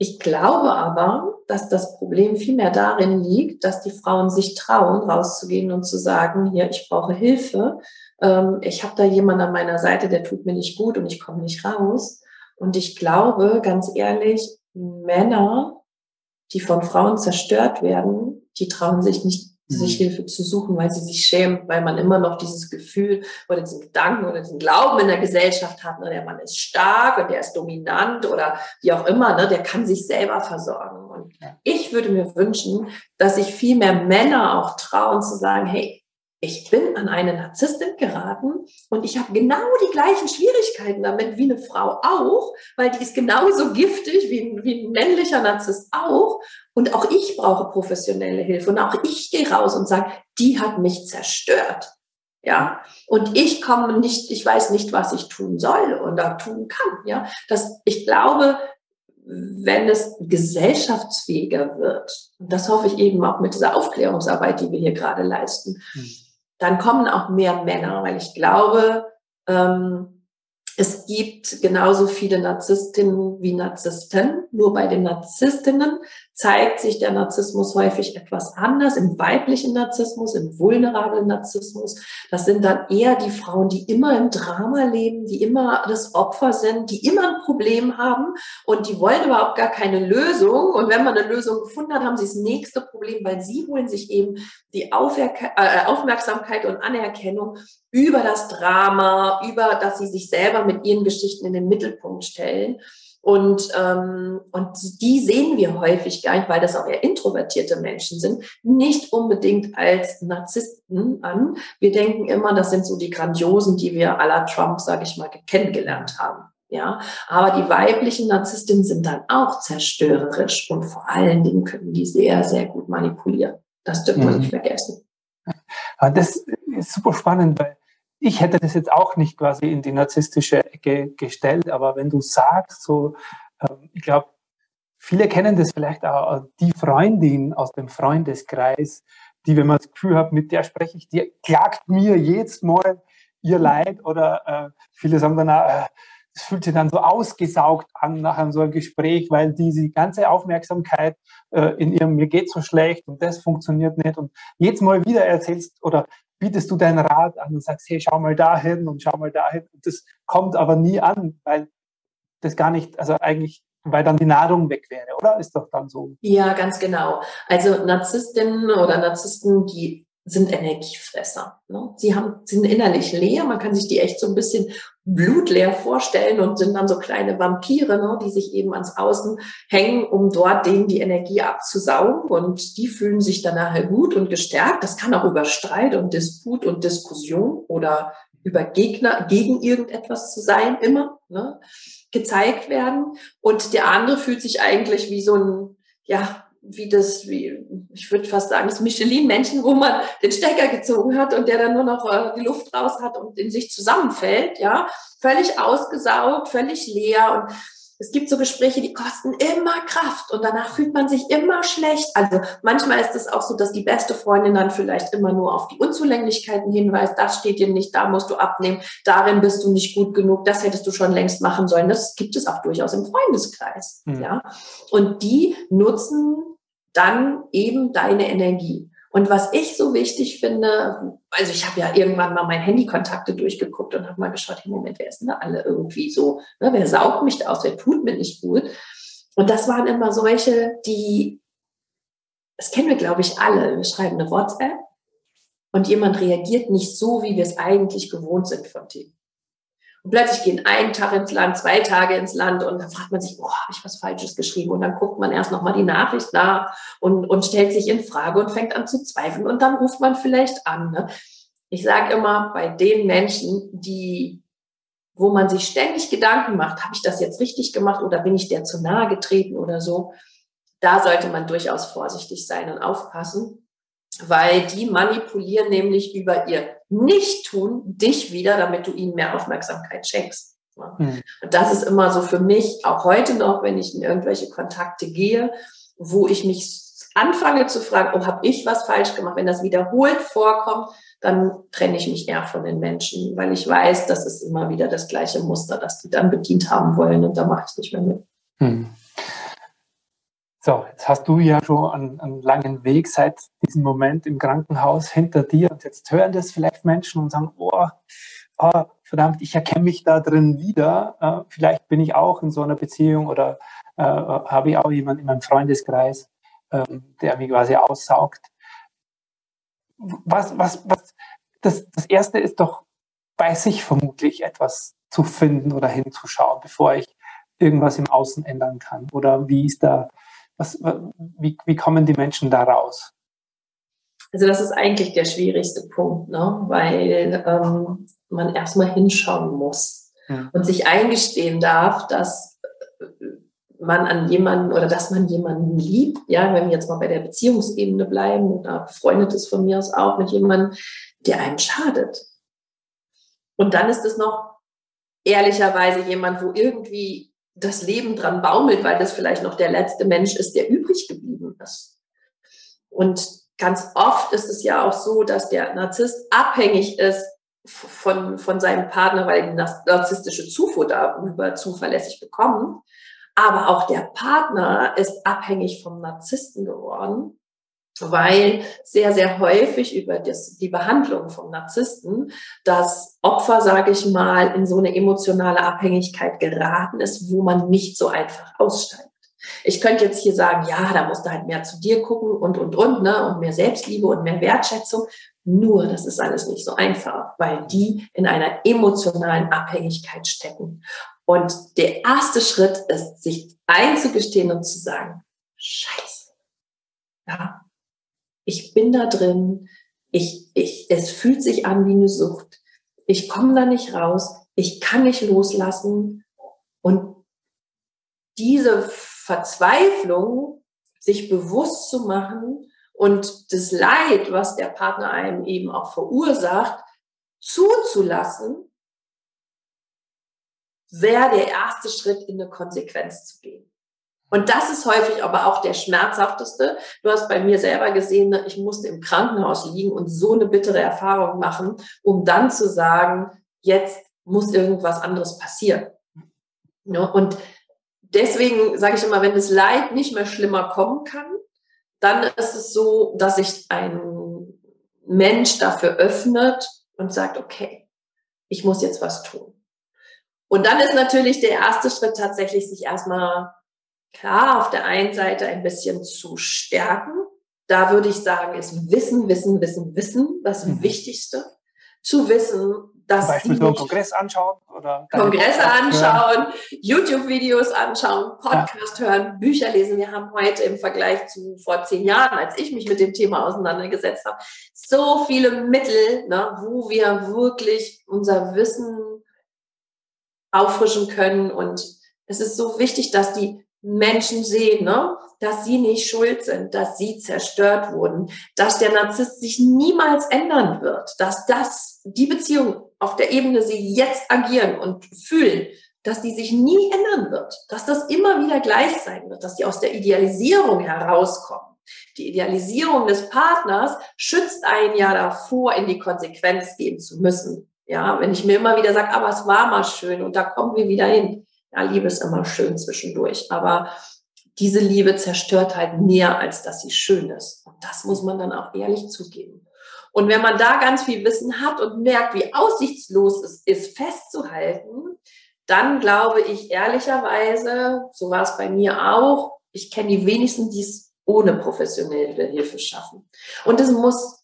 Ich glaube aber, dass das Problem vielmehr darin liegt, dass die Frauen sich trauen, rauszugehen und zu sagen, hier, ich brauche Hilfe. Ähm, ich habe da jemanden an meiner Seite, der tut mir nicht gut und ich komme nicht raus. Und ich glaube, ganz ehrlich, Männer, die von Frauen zerstört werden, die trauen sich nicht sich mhm. Hilfe zu suchen, weil sie sich schämen, weil man immer noch dieses Gefühl oder diesen Gedanken oder diesen Glauben in der Gesellschaft hat, ne, der Mann ist stark und der ist dominant oder wie auch immer, ne, der kann sich selber versorgen. Und ich würde mir wünschen, dass sich viel mehr Männer auch trauen zu sagen, hey, ich bin an eine Narzisstin geraten und ich habe genau die gleichen Schwierigkeiten damit wie eine Frau auch, weil die ist genauso giftig wie ein, wie ein männlicher Narzisst auch. Und auch ich brauche professionelle Hilfe und auch ich gehe raus und sage, die hat mich zerstört. Ja, und ich komme nicht, ich weiß nicht, was ich tun soll oder tun kann. Ja, das, ich glaube, wenn es gesellschaftsfähiger wird, und das hoffe ich eben auch mit dieser Aufklärungsarbeit, die wir hier gerade leisten, mhm. dann kommen auch mehr Männer, weil ich glaube, ähm, es gibt genauso viele Narzisstinnen wie Narzissten. Nur bei den Narzisstinnen zeigt sich der Narzissmus häufig etwas anders. Im weiblichen Narzissmus, im vulnerablen Narzissmus. Das sind dann eher die Frauen, die immer im Drama leben, die immer das Opfer sind, die immer ein Problem haben und die wollen überhaupt gar keine Lösung. Und wenn man eine Lösung gefunden hat, haben sie das nächste Problem, weil sie holen sich eben die äh, Aufmerksamkeit und Anerkennung über das Drama, über, dass sie sich selber mit ihren Geschichten in den Mittelpunkt stellen. Und, ähm, und die sehen wir häufig gar nicht, weil das auch eher introvertierte Menschen sind, nicht unbedingt als Narzissten an. Wir denken immer, das sind so die Grandiosen, die wir à la Trump, sage ich mal, kennengelernt haben. Ja, aber die weiblichen Narzisstinnen sind dann auch zerstörerisch und vor allen Dingen können die sehr, sehr gut manipulieren. Das dürfen wir mhm. nicht vergessen. Das ist super spannend, weil ich hätte das jetzt auch nicht quasi in die narzisstische Ecke gestellt, aber wenn du sagst, so, ähm, ich glaube, viele kennen das vielleicht auch, die Freundin aus dem Freundeskreis, die, wenn man das Gefühl hat, mit der spreche ich, die klagt mir jetzt Mal ihr Leid oder äh, viele sagen dann, äh, es fühlt sich dann so ausgesaugt an nach so einem Gespräch, weil diese ganze Aufmerksamkeit äh, in ihrem mir geht so schlecht und das funktioniert nicht und jetzt mal wieder erzählst oder bietest du deinen Rat an und sagst, hey, schau mal dahin und schau mal dahin. Und das kommt aber nie an, weil das gar nicht, also eigentlich, weil dann die Nahrung weg wäre, oder? Ist doch dann so. Ja, ganz genau. Also Narzisstinnen oder Narzissten, die sind Energiefresser. Ne? Sie haben, sind innerlich leer. Man kann sich die echt so ein bisschen blutleer vorstellen und sind dann so kleine Vampire, ne, die sich eben ans Außen hängen, um dort denen die Energie abzusaugen. Und die fühlen sich dann nachher gut und gestärkt. Das kann auch über Streit und Disput und Diskussion oder über Gegner gegen irgendetwas zu sein immer ne, gezeigt werden. Und der andere fühlt sich eigentlich wie so ein, ja, wie das, wie, ich würde fast sagen, das Michelin-Männchen, wo man den Stecker gezogen hat und der dann nur noch äh, die Luft raus hat und in sich zusammenfällt, ja, völlig ausgesaugt, völlig leer und es gibt so Gespräche, die kosten immer Kraft und danach fühlt man sich immer schlecht. Also manchmal ist es auch so, dass die beste Freundin dann vielleicht immer nur auf die Unzulänglichkeiten hinweist. Das steht dir nicht, da musst du abnehmen, darin bist du nicht gut genug, das hättest du schon längst machen sollen. Das gibt es auch durchaus im Freundeskreis. Mhm. Ja. Und die nutzen dann eben deine Energie. Und was ich so wichtig finde, also ich habe ja irgendwann mal meine Handykontakte durchgeguckt und habe mal geschaut, hey Moment, wer ist denn da alle irgendwie so? Ne, wer saugt mich da aus? Wer tut mir nicht gut? Und das waren immer solche, die, das kennen wir, glaube ich, alle. Wir schreiben eine WhatsApp und jemand reagiert nicht so, wie wir es eigentlich gewohnt sind von dem. Und plötzlich gehen einen Tag ins Land, zwei Tage ins Land und dann fragt man sich, oh, habe ich was Falsches geschrieben? Und dann guckt man erst nochmal die Nachricht nach und, und stellt sich in Frage und fängt an zu zweifeln und dann ruft man vielleicht an. Ne? Ich sage immer, bei den Menschen, die wo man sich ständig Gedanken macht, habe ich das jetzt richtig gemacht oder bin ich der zu nahe getreten oder so, da sollte man durchaus vorsichtig sein und aufpassen, weil die manipulieren nämlich über ihr Nicht-Tun dich wieder, damit du ihnen mehr Aufmerksamkeit schenkst. Mhm. Und das ist immer so für mich, auch heute noch, wenn ich in irgendwelche Kontakte gehe, wo ich mich anfange zu fragen, oh, habe ich was falsch gemacht? Wenn das wiederholt vorkommt, dann trenne ich mich eher von den Menschen, weil ich weiß, das ist immer wieder das gleiche Muster, das die dann bedient haben wollen und da mache ich nicht mehr mit. Mhm. So, jetzt hast du ja schon einen, einen, langen Weg seit diesem Moment im Krankenhaus hinter dir und jetzt hören das vielleicht Menschen und sagen, oh, oh verdammt, ich erkenne mich da drin wieder. Äh, vielleicht bin ich auch in so einer Beziehung oder äh, habe ich auch jemanden in meinem Freundeskreis, äh, der mich quasi aussaugt. Was, was, was, das, das erste ist doch bei sich vermutlich etwas zu finden oder hinzuschauen, bevor ich irgendwas im Außen ändern kann. Oder wie ist da was, wie, wie kommen die Menschen da raus? Also das ist eigentlich der schwierigste Punkt, ne? weil ähm, man erstmal hinschauen muss ja. und sich eingestehen darf, dass man an jemanden oder dass man jemanden liebt. Ja, wenn wir jetzt mal bei der Beziehungsebene bleiben oder befreundet ist von mir aus auch mit jemandem, der einem schadet. Und dann ist es noch ehrlicherweise jemand, wo irgendwie das Leben dran baumelt, weil das vielleicht noch der letzte Mensch ist, der übrig geblieben ist. Und ganz oft ist es ja auch so, dass der Narzisst abhängig ist von, von seinem Partner, weil die narzisstische Zufuhr darüber zuverlässig bekommen. Aber auch der Partner ist abhängig vom Narzissten geworden, weil sehr, sehr häufig über das, die Behandlung vom Narzissten das Opfer, sage ich mal, in so eine emotionale Abhängigkeit geraten ist, wo man nicht so einfach aussteigt. Ich könnte jetzt hier sagen, ja, da musst du halt mehr zu dir gucken und, und, und, ne, und mehr Selbstliebe und mehr Wertschätzung. Nur, das ist alles nicht so einfach, weil die in einer emotionalen Abhängigkeit stecken. Und der erste Schritt ist, sich einzugestehen und zu sagen, scheiße, ja, ich bin da drin, ich, ich, es fühlt sich an wie eine Sucht, ich komme da nicht raus, ich kann nicht loslassen. Und diese Verzweiflung, sich bewusst zu machen und das Leid, was der Partner einem eben auch verursacht, zuzulassen, wäre der erste Schritt in eine Konsequenz zu gehen. Und das ist häufig aber auch der schmerzhafteste. Du hast bei mir selber gesehen, ich musste im Krankenhaus liegen und so eine bittere Erfahrung machen, um dann zu sagen, jetzt muss irgendwas anderes passieren. Und deswegen sage ich immer, wenn das Leid nicht mehr schlimmer kommen kann, dann ist es so, dass sich ein Mensch dafür öffnet und sagt, okay, ich muss jetzt was tun. Und dann ist natürlich der erste Schritt tatsächlich, sich erstmal klar auf der einen Seite ein bisschen zu stärken. Da würde ich sagen, ist Wissen, Wissen, Wissen, Wissen das mhm. Wichtigste. Zu wissen, dass Zum Beispiel so einen Kongress anschauen oder Kongresse anschauen, YouTube-Videos anschauen, Podcast ja. hören, Bücher lesen. Wir haben heute im Vergleich zu vor zehn Jahren, als ich mich mit dem Thema auseinandergesetzt habe, so viele Mittel, ne, wo wir wirklich unser Wissen auffrischen können. Und es ist so wichtig, dass die Menschen sehen, ne? dass sie nicht schuld sind, dass sie zerstört wurden, dass der Narzisst sich niemals ändern wird, dass das, die Beziehung auf der Ebene sie jetzt agieren und fühlen, dass die sich nie ändern wird, dass das immer wieder gleich sein wird, dass die aus der Idealisierung herauskommen. Die Idealisierung des Partners schützt einen ja davor, in die Konsequenz gehen zu müssen. Ja, wenn ich mir immer wieder sage, aber es war mal schön und da kommen wir wieder hin. Ja, Liebe ist immer schön zwischendurch, aber diese Liebe zerstört halt mehr, als dass sie schön ist. Und das muss man dann auch ehrlich zugeben. Und wenn man da ganz viel Wissen hat und merkt, wie aussichtslos es ist, festzuhalten, dann glaube ich ehrlicherweise, so war es bei mir auch, ich kenne die wenigsten, die es ohne professionelle Hilfe schaffen. Und es muss,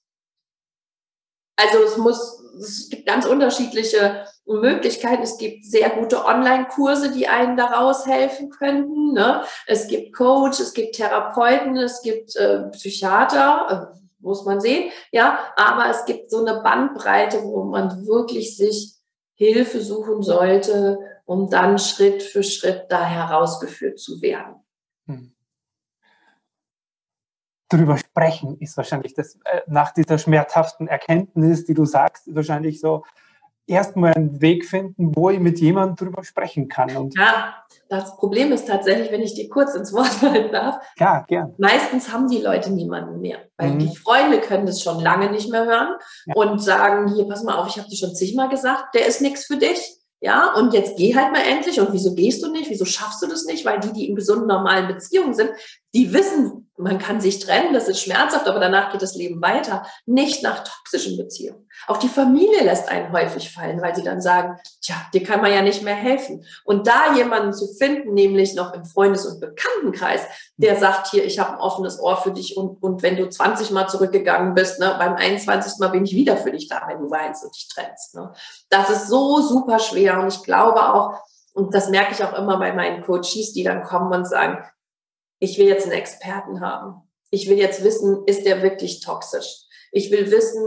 also es muss, es gibt ganz unterschiedliche Möglichkeiten. Es gibt sehr gute Online-Kurse, die einen daraus helfen könnten. Ne? Es gibt Coach, es gibt Therapeuten, es gibt äh, Psychiater, äh, muss man sehen. Ja, aber es gibt so eine Bandbreite, wo man wirklich sich Hilfe suchen sollte, um dann Schritt für Schritt da herausgeführt zu werden. Hm. Darüber sprechen ist wahrscheinlich das, äh, nach dieser schmerzhaften Erkenntnis, die du sagst, wahrscheinlich so, erstmal einen Weg finden, wo ich mit jemandem drüber sprechen kann. Und ja, das Problem ist tatsächlich, wenn ich dir kurz ins Wort fallen darf. Ja, gern. Meistens haben die Leute niemanden mehr, weil mhm. die Freunde können das schon lange nicht mehr hören ja. und sagen, hier, pass mal auf, ich habe dir schon zigmal gesagt, der ist nichts für dich. Ja, und jetzt geh halt mal endlich. Und wieso gehst du nicht? Wieso schaffst du das nicht? Weil die, die in gesunden, normalen Beziehungen sind, die wissen, man kann sich trennen, das ist schmerzhaft, aber danach geht das Leben weiter. Nicht nach toxischen Beziehungen. Auch die Familie lässt einen häufig fallen, weil sie dann sagen, tja, dir kann man ja nicht mehr helfen. Und da jemanden zu finden, nämlich noch im Freundes- und Bekanntenkreis, der sagt hier, ich habe ein offenes Ohr für dich und, und wenn du 20 Mal zurückgegangen bist, ne, beim 21. Mal bin ich wieder für dich da, wenn du weinst und dich trennst. Ne. Das ist so super schwer und ich glaube auch, und das merke ich auch immer bei meinen Coaches, die dann kommen und sagen, ich will jetzt einen Experten haben. Ich will jetzt wissen, ist der wirklich toxisch? Ich will wissen,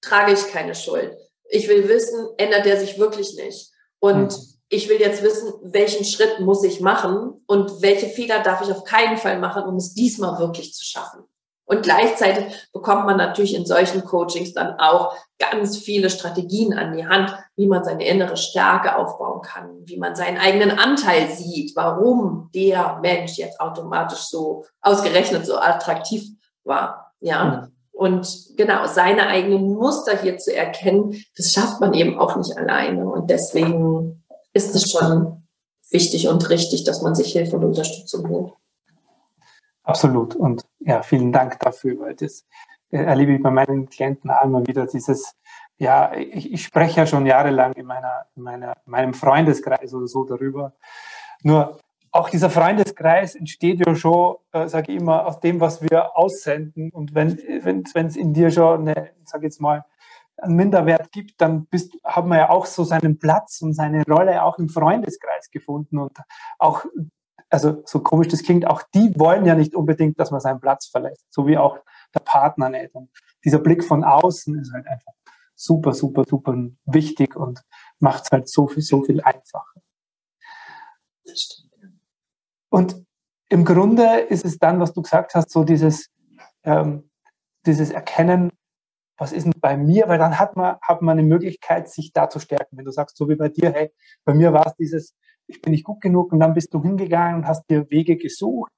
trage ich keine Schuld. Ich will wissen, ändert er sich wirklich nicht. Und mhm. ich will jetzt wissen, welchen Schritt muss ich machen und welche Fehler darf ich auf keinen Fall machen, um es diesmal wirklich zu schaffen. Und gleichzeitig bekommt man natürlich in solchen Coachings dann auch ganz viele Strategien an die Hand, wie man seine innere Stärke aufbauen kann, wie man seinen eigenen Anteil sieht, warum der Mensch jetzt automatisch so ausgerechnet so attraktiv war. Ja. Mhm. Und genau, seine eigenen Muster hier zu erkennen, das schafft man eben auch nicht alleine. Und deswegen ist es schon wichtig und richtig, dass man sich Hilfe und Unterstützung holt. Absolut. Und ja, vielen Dank dafür, weil das äh, erlebe ich bei meinen Klienten einmal wieder dieses, ja, ich, ich spreche ja schon jahrelang in meiner, in meiner, in meinem Freundeskreis oder so darüber. Nur auch dieser Freundeskreis entsteht ja schon, äh, sage ich immer, aus dem, was wir aussenden. Und wenn wenn es in dir schon eine, sage jetzt mal, einen Minderwert gibt, dann bist, haben wir ja auch so seinen Platz und seine Rolle auch im Freundeskreis gefunden. Und auch also so komisch das klingt, auch die wollen ja nicht unbedingt, dass man seinen Platz verlässt, so wie auch der Partner nicht. Und dieser Blick von außen ist halt einfach super, super, super wichtig und macht es halt so viel, so viel einfacher. Und im Grunde ist es dann, was du gesagt hast, so dieses, ähm, dieses Erkennen, was ist denn bei mir, weil dann hat man, hat man eine Möglichkeit, sich da zu stärken. Wenn du sagst, so wie bei dir, hey, bei mir war es dieses, ich bin nicht gut genug und dann bist du hingegangen und hast dir Wege gesucht,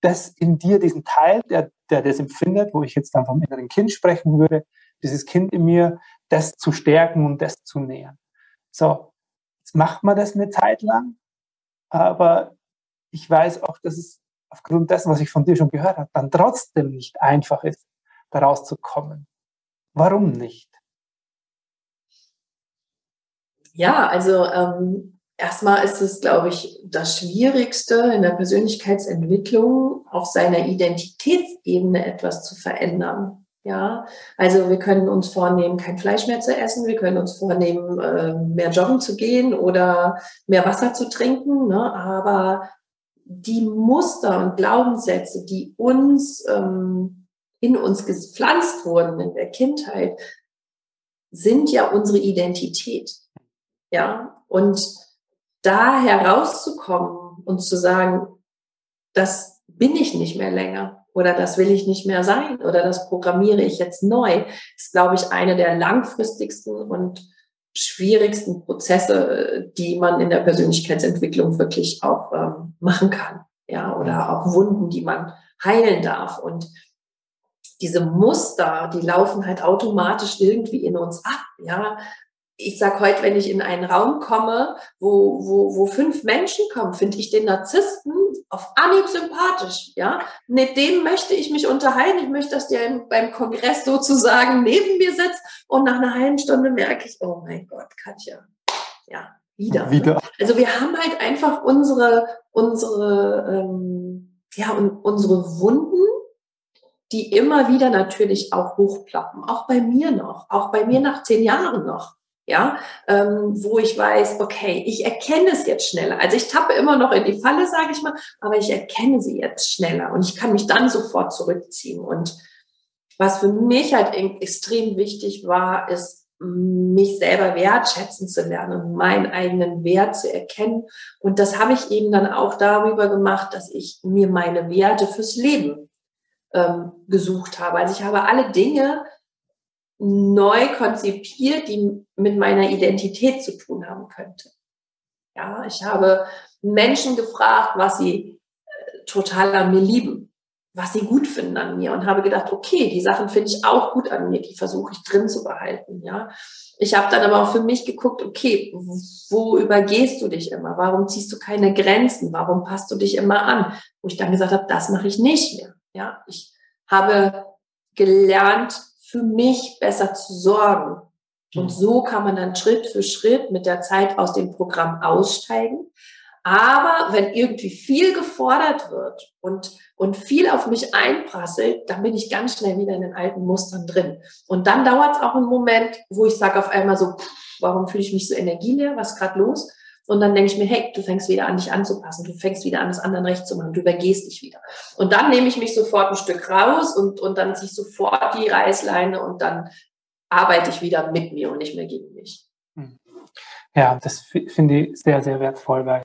das in dir, diesen Teil, der, der das empfindet, wo ich jetzt dann vom inneren Kind sprechen würde, dieses Kind in mir, das zu stärken und das zu nähern. So, jetzt macht man das eine Zeit lang, aber ich weiß auch, dass es aufgrund dessen, was ich von dir schon gehört habe, dann trotzdem nicht einfach ist, daraus zu kommen. Warum nicht? Ja, also ähm, Erstmal ist es, glaube ich, das Schwierigste in der Persönlichkeitsentwicklung, auf seiner Identitätsebene etwas zu verändern. Ja, also wir können uns vornehmen, kein Fleisch mehr zu essen, wir können uns vornehmen, äh, mehr joggen zu gehen oder mehr Wasser zu trinken, ne? aber die Muster und Glaubenssätze, die uns ähm, in uns gepflanzt wurden in der Kindheit, sind ja unsere Identität. Ja, und da herauszukommen und zu sagen, das bin ich nicht mehr länger oder das will ich nicht mehr sein oder das programmiere ich jetzt neu, ist, glaube ich, eine der langfristigsten und schwierigsten Prozesse, die man in der Persönlichkeitsentwicklung wirklich auch ähm, machen kann. Ja, oder auch Wunden, die man heilen darf. Und diese Muster, die laufen halt automatisch irgendwie in uns ab. Ja, ich sage heute, wenn ich in einen Raum komme, wo, wo, wo fünf Menschen kommen, finde ich den Narzissten auf Anhieb sympathisch. Ja? Mit dem möchte ich mich unterhalten. Ich möchte, dass der beim Kongress sozusagen neben mir sitzt und nach einer halben Stunde merke ich, oh mein Gott, Katja, ja, wieder. wieder. Also wir haben halt einfach unsere, unsere, ähm, ja, und unsere Wunden, die immer wieder natürlich auch hochplappen. Auch bei mir noch, auch bei mir nach zehn Jahren noch ja, ähm, wo ich weiß, okay, ich erkenne es jetzt schneller. Also ich tappe immer noch in die Falle, sage ich mal, aber ich erkenne sie jetzt schneller und ich kann mich dann sofort zurückziehen. Und was für mich halt extrem wichtig war, ist, mich selber wertschätzen zu lernen und meinen eigenen Wert zu erkennen. Und das habe ich eben dann auch darüber gemacht, dass ich mir meine Werte fürs Leben ähm, gesucht habe. Also ich habe alle Dinge, neu konzipiert, die mit meiner Identität zu tun haben könnte. Ja, ich habe Menschen gefragt, was sie äh, total an mir lieben, was sie gut finden an mir und habe gedacht, okay, die Sachen finde ich auch gut an mir, die versuche ich drin zu behalten, ja. Ich habe dann aber auch für mich geguckt, okay, wo übergehst du dich immer? Warum ziehst du keine Grenzen? Warum passt du dich immer an? Wo ich dann gesagt habe, das mache ich nicht mehr, ja. Ich habe gelernt, für mich besser zu sorgen. Und mhm. so kann man dann Schritt für Schritt mit der Zeit aus dem Programm aussteigen. Aber wenn irgendwie viel gefordert wird und, und viel auf mich einprasselt, dann bin ich ganz schnell wieder in den alten Mustern drin. Und dann dauert es auch einen Moment, wo ich sage auf einmal so, warum fühle ich mich so energieleer? Was ist gerade los? Und dann denke ich mir, hey, du fängst wieder an, dich anzupassen, du fängst wieder an, das anderen recht zu machen, du übergehst dich wieder. Und dann nehme ich mich sofort ein Stück raus und, und dann ziehe ich sofort die Reißleine und dann arbeite ich wieder mit mir und nicht mehr gegen mich. Hm. Ja, das finde ich sehr, sehr wertvoll, weil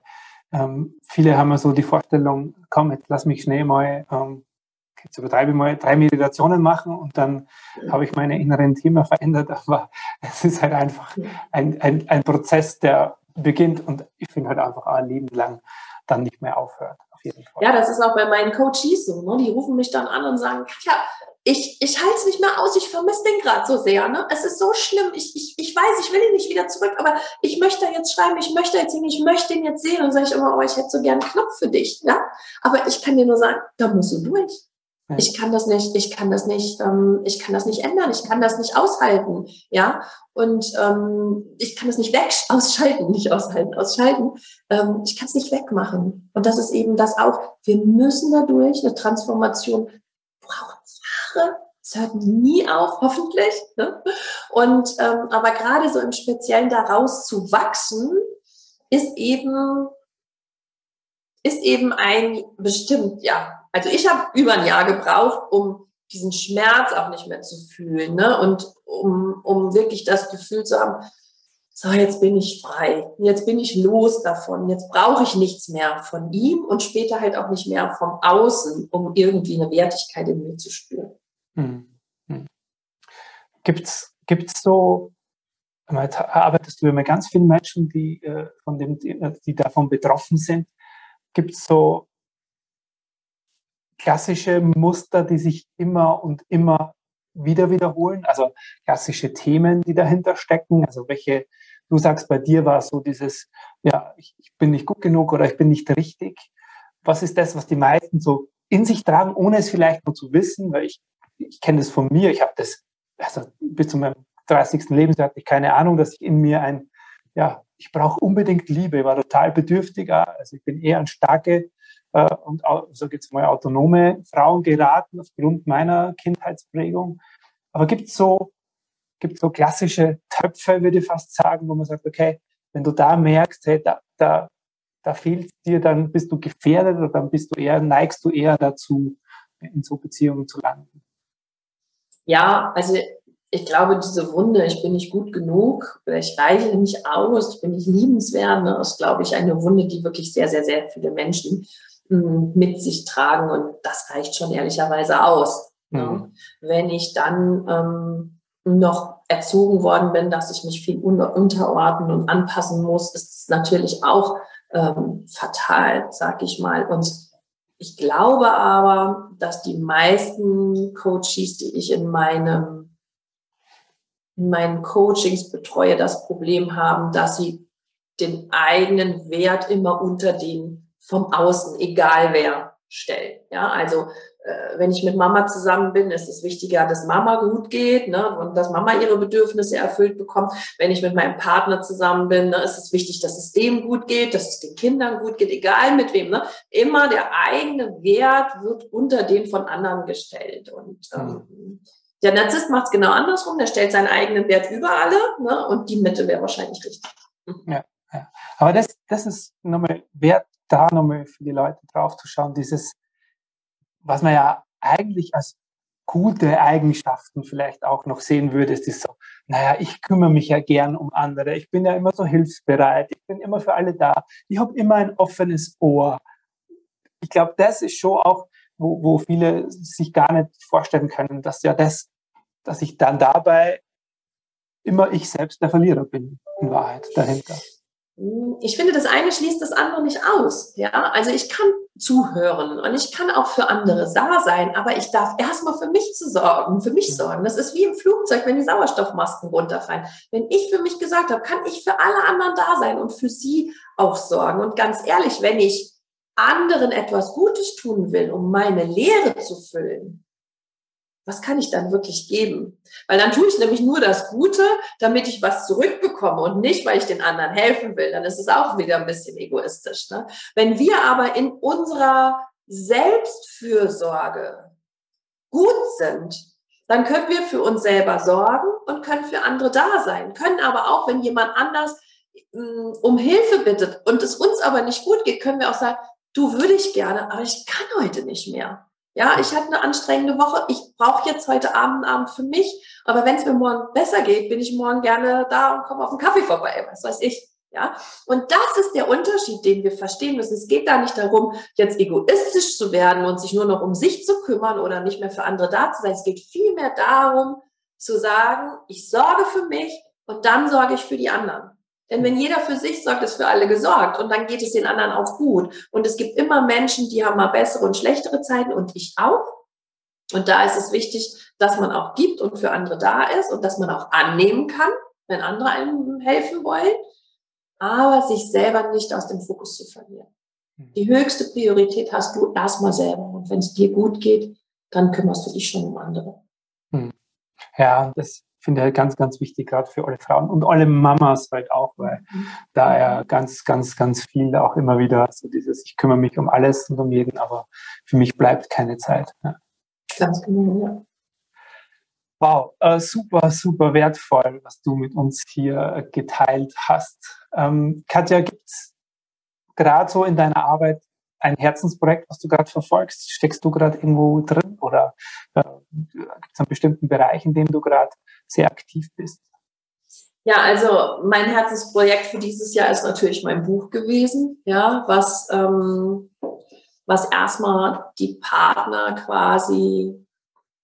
ähm, viele haben ja so die Vorstellung, komm, jetzt lass mich schnell mal, ähm, jetzt übertreibe ich mal, drei Meditationen machen und dann ja. habe ich meine inneren Themen verändert. <laughs> Aber es ist halt einfach ein, ein, ein Prozess, der beginnt und ich finde halt einfach ein Leben lang dann nicht mehr aufhört. Auf jeden Fall. Ja, das ist auch bei meinen Coaches so. Ne? Die rufen mich dann an und sagen, Katja, ich, ich halte es nicht mehr aus, ich vermisse den gerade so sehr. Ne? Es ist so schlimm, ich, ich, ich weiß, ich will ihn nicht wieder zurück, aber ich möchte jetzt schreiben, ich möchte jetzt ihn, ich möchte ihn jetzt sehen. Und sage ich immer, oh, ich hätte so gern einen Knopf für dich. Ja? Aber ich kann dir nur sagen, da musst du durch. Ich kann das nicht, ich kann das nicht, ähm, ich kann das nicht ändern, ich kann das nicht aushalten, ja. Und ähm, ich kann das nicht weg <laughs> ausschalten, nicht aushalten, ausschalten. Ähm, ich kann es nicht wegmachen. Und das ist eben das auch. Wir müssen dadurch eine Transformation brauchen Jahre. Es hört nie auf, hoffentlich. Ne? Und ähm, aber gerade so im Speziellen daraus zu wachsen, ist eben ist eben ein bestimmt, ja. Also ich habe über ein Jahr gebraucht, um diesen Schmerz auch nicht mehr zu fühlen, ne? Und um, um wirklich das Gefühl zu haben, so, jetzt bin ich frei, jetzt bin ich los davon, jetzt brauche ich nichts mehr von ihm und später halt auch nicht mehr vom Außen, um irgendwie eine Wertigkeit in mir zu spüren. Hm. Hm. Gibt's, gibt's so, arbeitest du mit ganz vielen Menschen, die, äh, von dem, die, die davon betroffen sind, gibt es so klassische Muster, die sich immer und immer wieder wiederholen? Also klassische Themen, die dahinter stecken? Also welche, du sagst, bei dir war so dieses, ja, ich, ich bin nicht gut genug oder ich bin nicht richtig. Was ist das, was die meisten so in sich tragen, ohne es vielleicht nur zu wissen? Weil ich, ich kenne das von mir. Ich habe das, also bis zu meinem 30. Lebensjahr hatte ich keine Ahnung, dass ich in mir ein, ja, ich brauche unbedingt Liebe, ich war total bedürftiger. Also ich bin eher an starke und so geht's mal autonome Frauen geraten aufgrund meiner Kindheitsprägung. Aber gibt es so, gibt's so klassische Töpfe, würde ich fast sagen, wo man sagt, okay, wenn du da merkst, hey, da, da, da fehlt dir, dann bist du gefährdet oder dann bist du eher, neigst du eher dazu, in so Beziehungen zu landen. Ja, also ich glaube, diese Wunde, ich bin nicht gut genug, ich reiche nicht aus, ich bin nicht liebenswert, ne, ist, glaube ich, eine Wunde, die wirklich sehr, sehr, sehr viele Menschen mit sich tragen und das reicht schon ehrlicherweise aus. Mhm. Wenn ich dann ähm, noch erzogen worden bin, dass ich mich viel unterordnen und anpassen muss, ist es natürlich auch ähm, fatal, sag ich mal. Und ich glaube aber, dass die meisten Coaches, die ich in meinem in meinen Coachings betreue, das Problem haben, dass sie den eigenen Wert immer unter den vom Außen, egal wer, stellen. Ja, also äh, wenn ich mit Mama zusammen bin, ist es wichtiger, dass Mama gut geht ne, und dass Mama ihre Bedürfnisse erfüllt bekommt. Wenn ich mit meinem Partner zusammen bin, ne, ist es wichtig, dass es dem gut geht, dass es den Kindern gut geht, egal mit wem. Ne? Immer der eigene Wert wird unter den von anderen gestellt. Und ähm, mhm. Der Narzisst macht es genau andersrum, der stellt seinen eigenen Wert über alle ne? und die Mitte wäre wahrscheinlich richtig. Ja, ja. Aber das, das ist nochmal wert, da nochmal für die Leute drauf zu schauen, dieses, was man ja eigentlich als gute Eigenschaften vielleicht auch noch sehen würde, ist so, naja, ich kümmere mich ja gern um andere, ich bin ja immer so hilfsbereit, ich bin immer für alle da, ich habe immer ein offenes Ohr. Ich glaube, das ist schon auch wo, wo viele sich gar nicht vorstellen können, dass ja das, dass ich dann dabei immer ich selbst der Verlierer bin, in Wahrheit dahinter. Ich finde, das eine schließt das andere nicht aus. Ja, also ich kann zuhören und ich kann auch für andere da sein, aber ich darf erstmal für mich zu sorgen, für mich sorgen. Das ist wie im Flugzeug, wenn die Sauerstoffmasken runterfallen. Wenn ich für mich gesagt habe, kann ich für alle anderen da sein und für sie auch sorgen. Und ganz ehrlich, wenn ich anderen etwas Gutes tun will, um meine Lehre zu füllen, was kann ich dann wirklich geben? Weil dann tue ich nämlich nur das Gute, damit ich was zurückbekomme und nicht, weil ich den anderen helfen will. Dann ist es auch wieder ein bisschen egoistisch. Ne? Wenn wir aber in unserer Selbstfürsorge gut sind, dann können wir für uns selber sorgen und können für andere da sein, können aber auch, wenn jemand anders mm, um Hilfe bittet und es uns aber nicht gut geht, können wir auch sagen, du würde ich gerne, aber ich kann heute nicht mehr. Ja, ich hatte eine anstrengende Woche. Ich brauche jetzt heute Abend, Abend für mich. Aber wenn es mir morgen besser geht, bin ich morgen gerne da und komme auf einen Kaffee vorbei. Was weiß ich. Ja, und das ist der Unterschied, den wir verstehen müssen. Es geht da nicht darum, jetzt egoistisch zu werden und sich nur noch um sich zu kümmern oder nicht mehr für andere da zu sein. Es geht vielmehr darum, zu sagen, ich sorge für mich und dann sorge ich für die anderen. Denn wenn jeder für sich sorgt, ist für alle gesorgt und dann geht es den anderen auch gut. Und es gibt immer Menschen, die haben mal bessere und schlechtere Zeiten und ich auch. Und da ist es wichtig, dass man auch gibt und für andere da ist und dass man auch annehmen kann, wenn andere einem helfen wollen, aber sich selber nicht aus dem Fokus zu verlieren. Hm. Die höchste Priorität hast du erstmal selber. Und wenn es dir gut geht, dann kümmerst du dich schon um andere. Hm. Ja, das finde ich halt ganz, ganz wichtig, gerade für alle Frauen und alle Mamas halt auch, weil mhm. da ja ganz, ganz, ganz viel auch immer wieder so dieses, ich kümmere mich um alles und um jeden, aber für mich bleibt keine Zeit. Ja. Ganz genau, ja. Wow, äh, super, super wertvoll, was du mit uns hier geteilt hast. Ähm, Katja, gibt es gerade so in deiner Arbeit ein Herzensprojekt, was du gerade verfolgst? Steckst du gerade irgendwo drin oder äh, gibt es einen bestimmten Bereich, in dem du gerade sehr aktiv bist? Ja, also mein Herzensprojekt für dieses Jahr ist natürlich mein Buch gewesen, ja, was, ähm, was erstmal die Partner quasi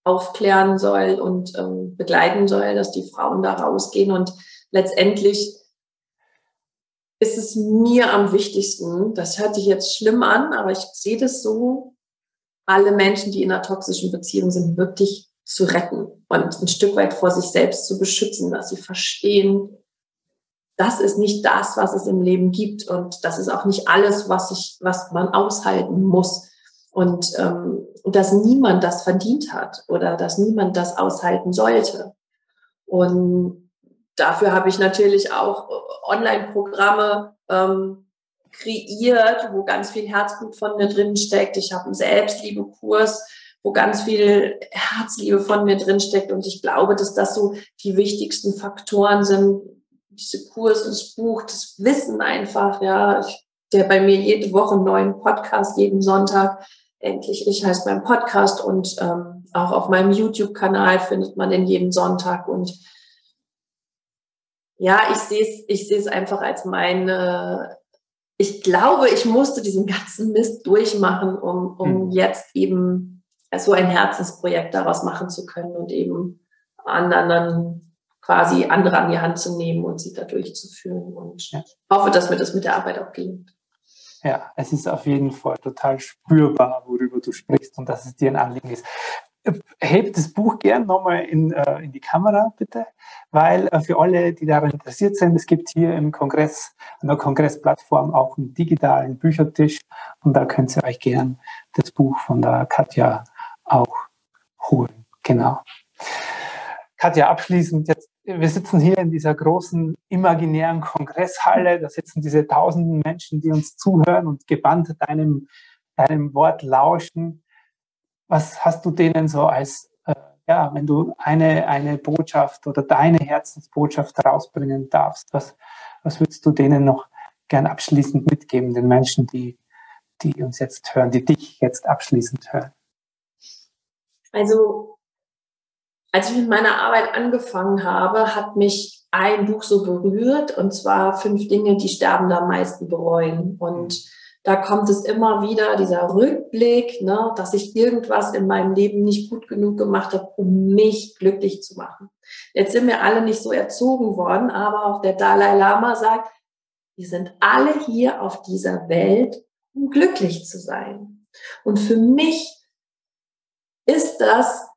aufklären soll und ähm, begleiten soll, dass die Frauen da rausgehen. Und letztendlich ist es mir am wichtigsten, das hört sich jetzt schlimm an, aber ich sehe das so, alle Menschen, die in einer toxischen Beziehung sind, wirklich zu retten und ein Stück weit vor sich selbst zu beschützen, dass sie verstehen, das ist nicht das, was es im Leben gibt und das ist auch nicht alles, was ich, was man aushalten muss. Und ähm, dass niemand das verdient hat oder dass niemand das aushalten sollte. Und dafür habe ich natürlich auch Online-Programme ähm, kreiert, wo ganz viel Herzblut von mir drin steckt. Ich habe einen Selbstliebe-Kurs, wo ganz viel Herzliebe von mir drin steckt. Und ich glaube, dass das so die wichtigsten Faktoren sind. Diese Kurs, das Buch, das Wissen einfach, ja. Ich, der bei mir jede Woche einen neuen Podcast, jeden Sonntag. Endlich ich heißt mein Podcast und ähm, auch auf meinem YouTube-Kanal findet man den jeden Sonntag. Und ja, ich sehe es, ich sehe es einfach als meine, ich glaube, ich musste diesen ganzen Mist durchmachen, um, um mhm. jetzt eben so ein Herzensprojekt daraus machen zu können und eben anderen quasi andere an die Hand zu nehmen und sie da durchzuführen. Und ja. hoffe, dass mir das mit der Arbeit auch gelingt. Ja, es ist auf jeden Fall total spürbar, worüber du sprichst und dass es dir ein Anliegen ist. Hebt das Buch gern nochmal in, äh, in die Kamera, bitte, weil äh, für alle, die daran interessiert sind, es gibt hier im Kongress, an der Kongressplattform auch einen digitalen Büchertisch und da könnt ihr euch gern das Buch von der Katja auch holen. Genau. Katja, abschließend jetzt, wir sitzen hier in dieser großen imaginären Kongresshalle, da sitzen diese tausenden Menschen, die uns zuhören und gebannt deinem, deinem Wort lauschen. Was hast du denen so als, äh, ja, wenn du eine, eine Botschaft oder deine Herzensbotschaft rausbringen darfst, was, was würdest du denen noch gern abschließend mitgeben, den Menschen, die, die uns jetzt hören, die dich jetzt abschließend hören? Also, als ich mit meiner Arbeit angefangen habe, hat mich ein Buch so berührt, und zwar fünf Dinge, die Sterbende am meisten bereuen. Und da kommt es immer wieder, dieser Rückblick, ne, dass ich irgendwas in meinem Leben nicht gut genug gemacht habe, um mich glücklich zu machen. Jetzt sind wir alle nicht so erzogen worden, aber auch der Dalai Lama sagt, wir sind alle hier auf dieser Welt, um glücklich zu sein. Und für mich ist das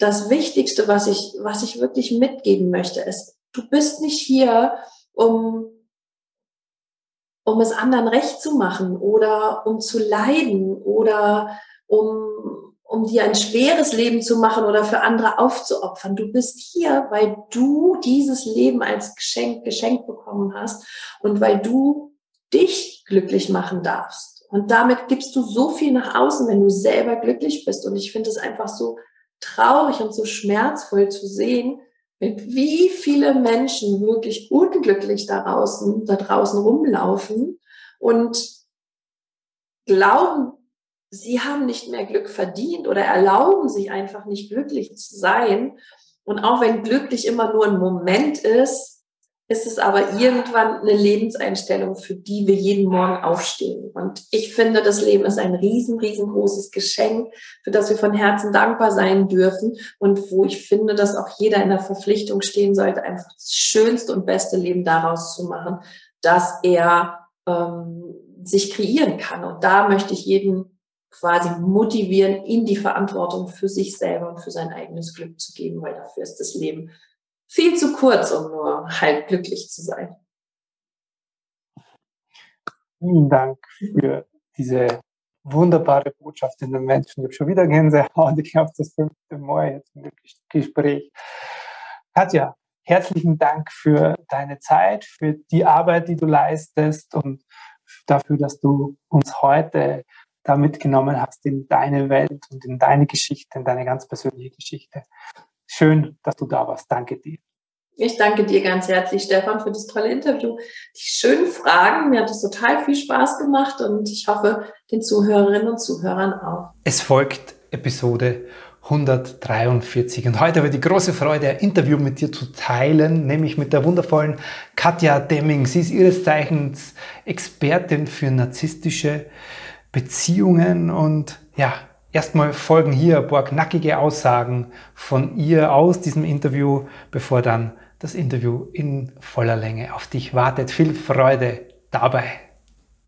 das Wichtigste, was ich, was ich wirklich mitgeben möchte, ist, du bist nicht hier, um, um es anderen recht zu machen oder um zu leiden oder um, um dir ein schweres Leben zu machen oder für andere aufzuopfern. Du bist hier, weil du dieses Leben als Geschenk geschenkt bekommen hast und weil du dich glücklich machen darfst. Und damit gibst du so viel nach außen, wenn du selber glücklich bist. Und ich finde es einfach so traurig und so schmerzvoll zu sehen, mit wie viele Menschen wirklich unglücklich da draußen, da draußen rumlaufen und glauben, sie haben nicht mehr Glück verdient oder erlauben sich einfach nicht glücklich zu sein. Und auch wenn glücklich immer nur ein Moment ist, ist es aber irgendwann eine Lebenseinstellung, für die wir jeden Morgen aufstehen. Und ich finde, das Leben ist ein riesen, riesengroßes Geschenk, für das wir von Herzen dankbar sein dürfen und wo ich finde, dass auch jeder in der Verpflichtung stehen sollte, einfach das schönste und beste Leben daraus zu machen, dass er ähm, sich kreieren kann. Und da möchte ich jeden quasi motivieren, in die Verantwortung für sich selber und für sein eigenes Glück zu geben, weil dafür ist das Leben viel zu kurz, um nur halb glücklich zu sein. Vielen Dank für diese wunderbare Botschaft in den Menschen. Ich habe schon wieder Gänsehaut. Ich glaube, das fünfte Mal jetzt im Gespräch. Katja, herzlichen Dank für deine Zeit, für die Arbeit, die du leistest und dafür, dass du uns heute da mitgenommen hast in deine Welt und in deine Geschichte, in deine ganz persönliche Geschichte. Schön, dass du da warst. Danke dir. Ich danke dir ganz herzlich, Stefan, für das tolle Interview. Die schönen Fragen. Mir hat es total viel Spaß gemacht und ich hoffe, den Zuhörerinnen und Zuhörern auch. Es folgt Episode 143 und heute habe ich die große Freude, ein Interview mit dir zu teilen, nämlich mit der wundervollen Katja Demming. Sie ist ihres Zeichens Expertin für narzisstische Beziehungen und ja, Erstmal folgen hier ein paar knackige Aussagen von ihr aus diesem Interview, bevor dann das Interview in voller Länge auf dich wartet. Viel Freude dabei.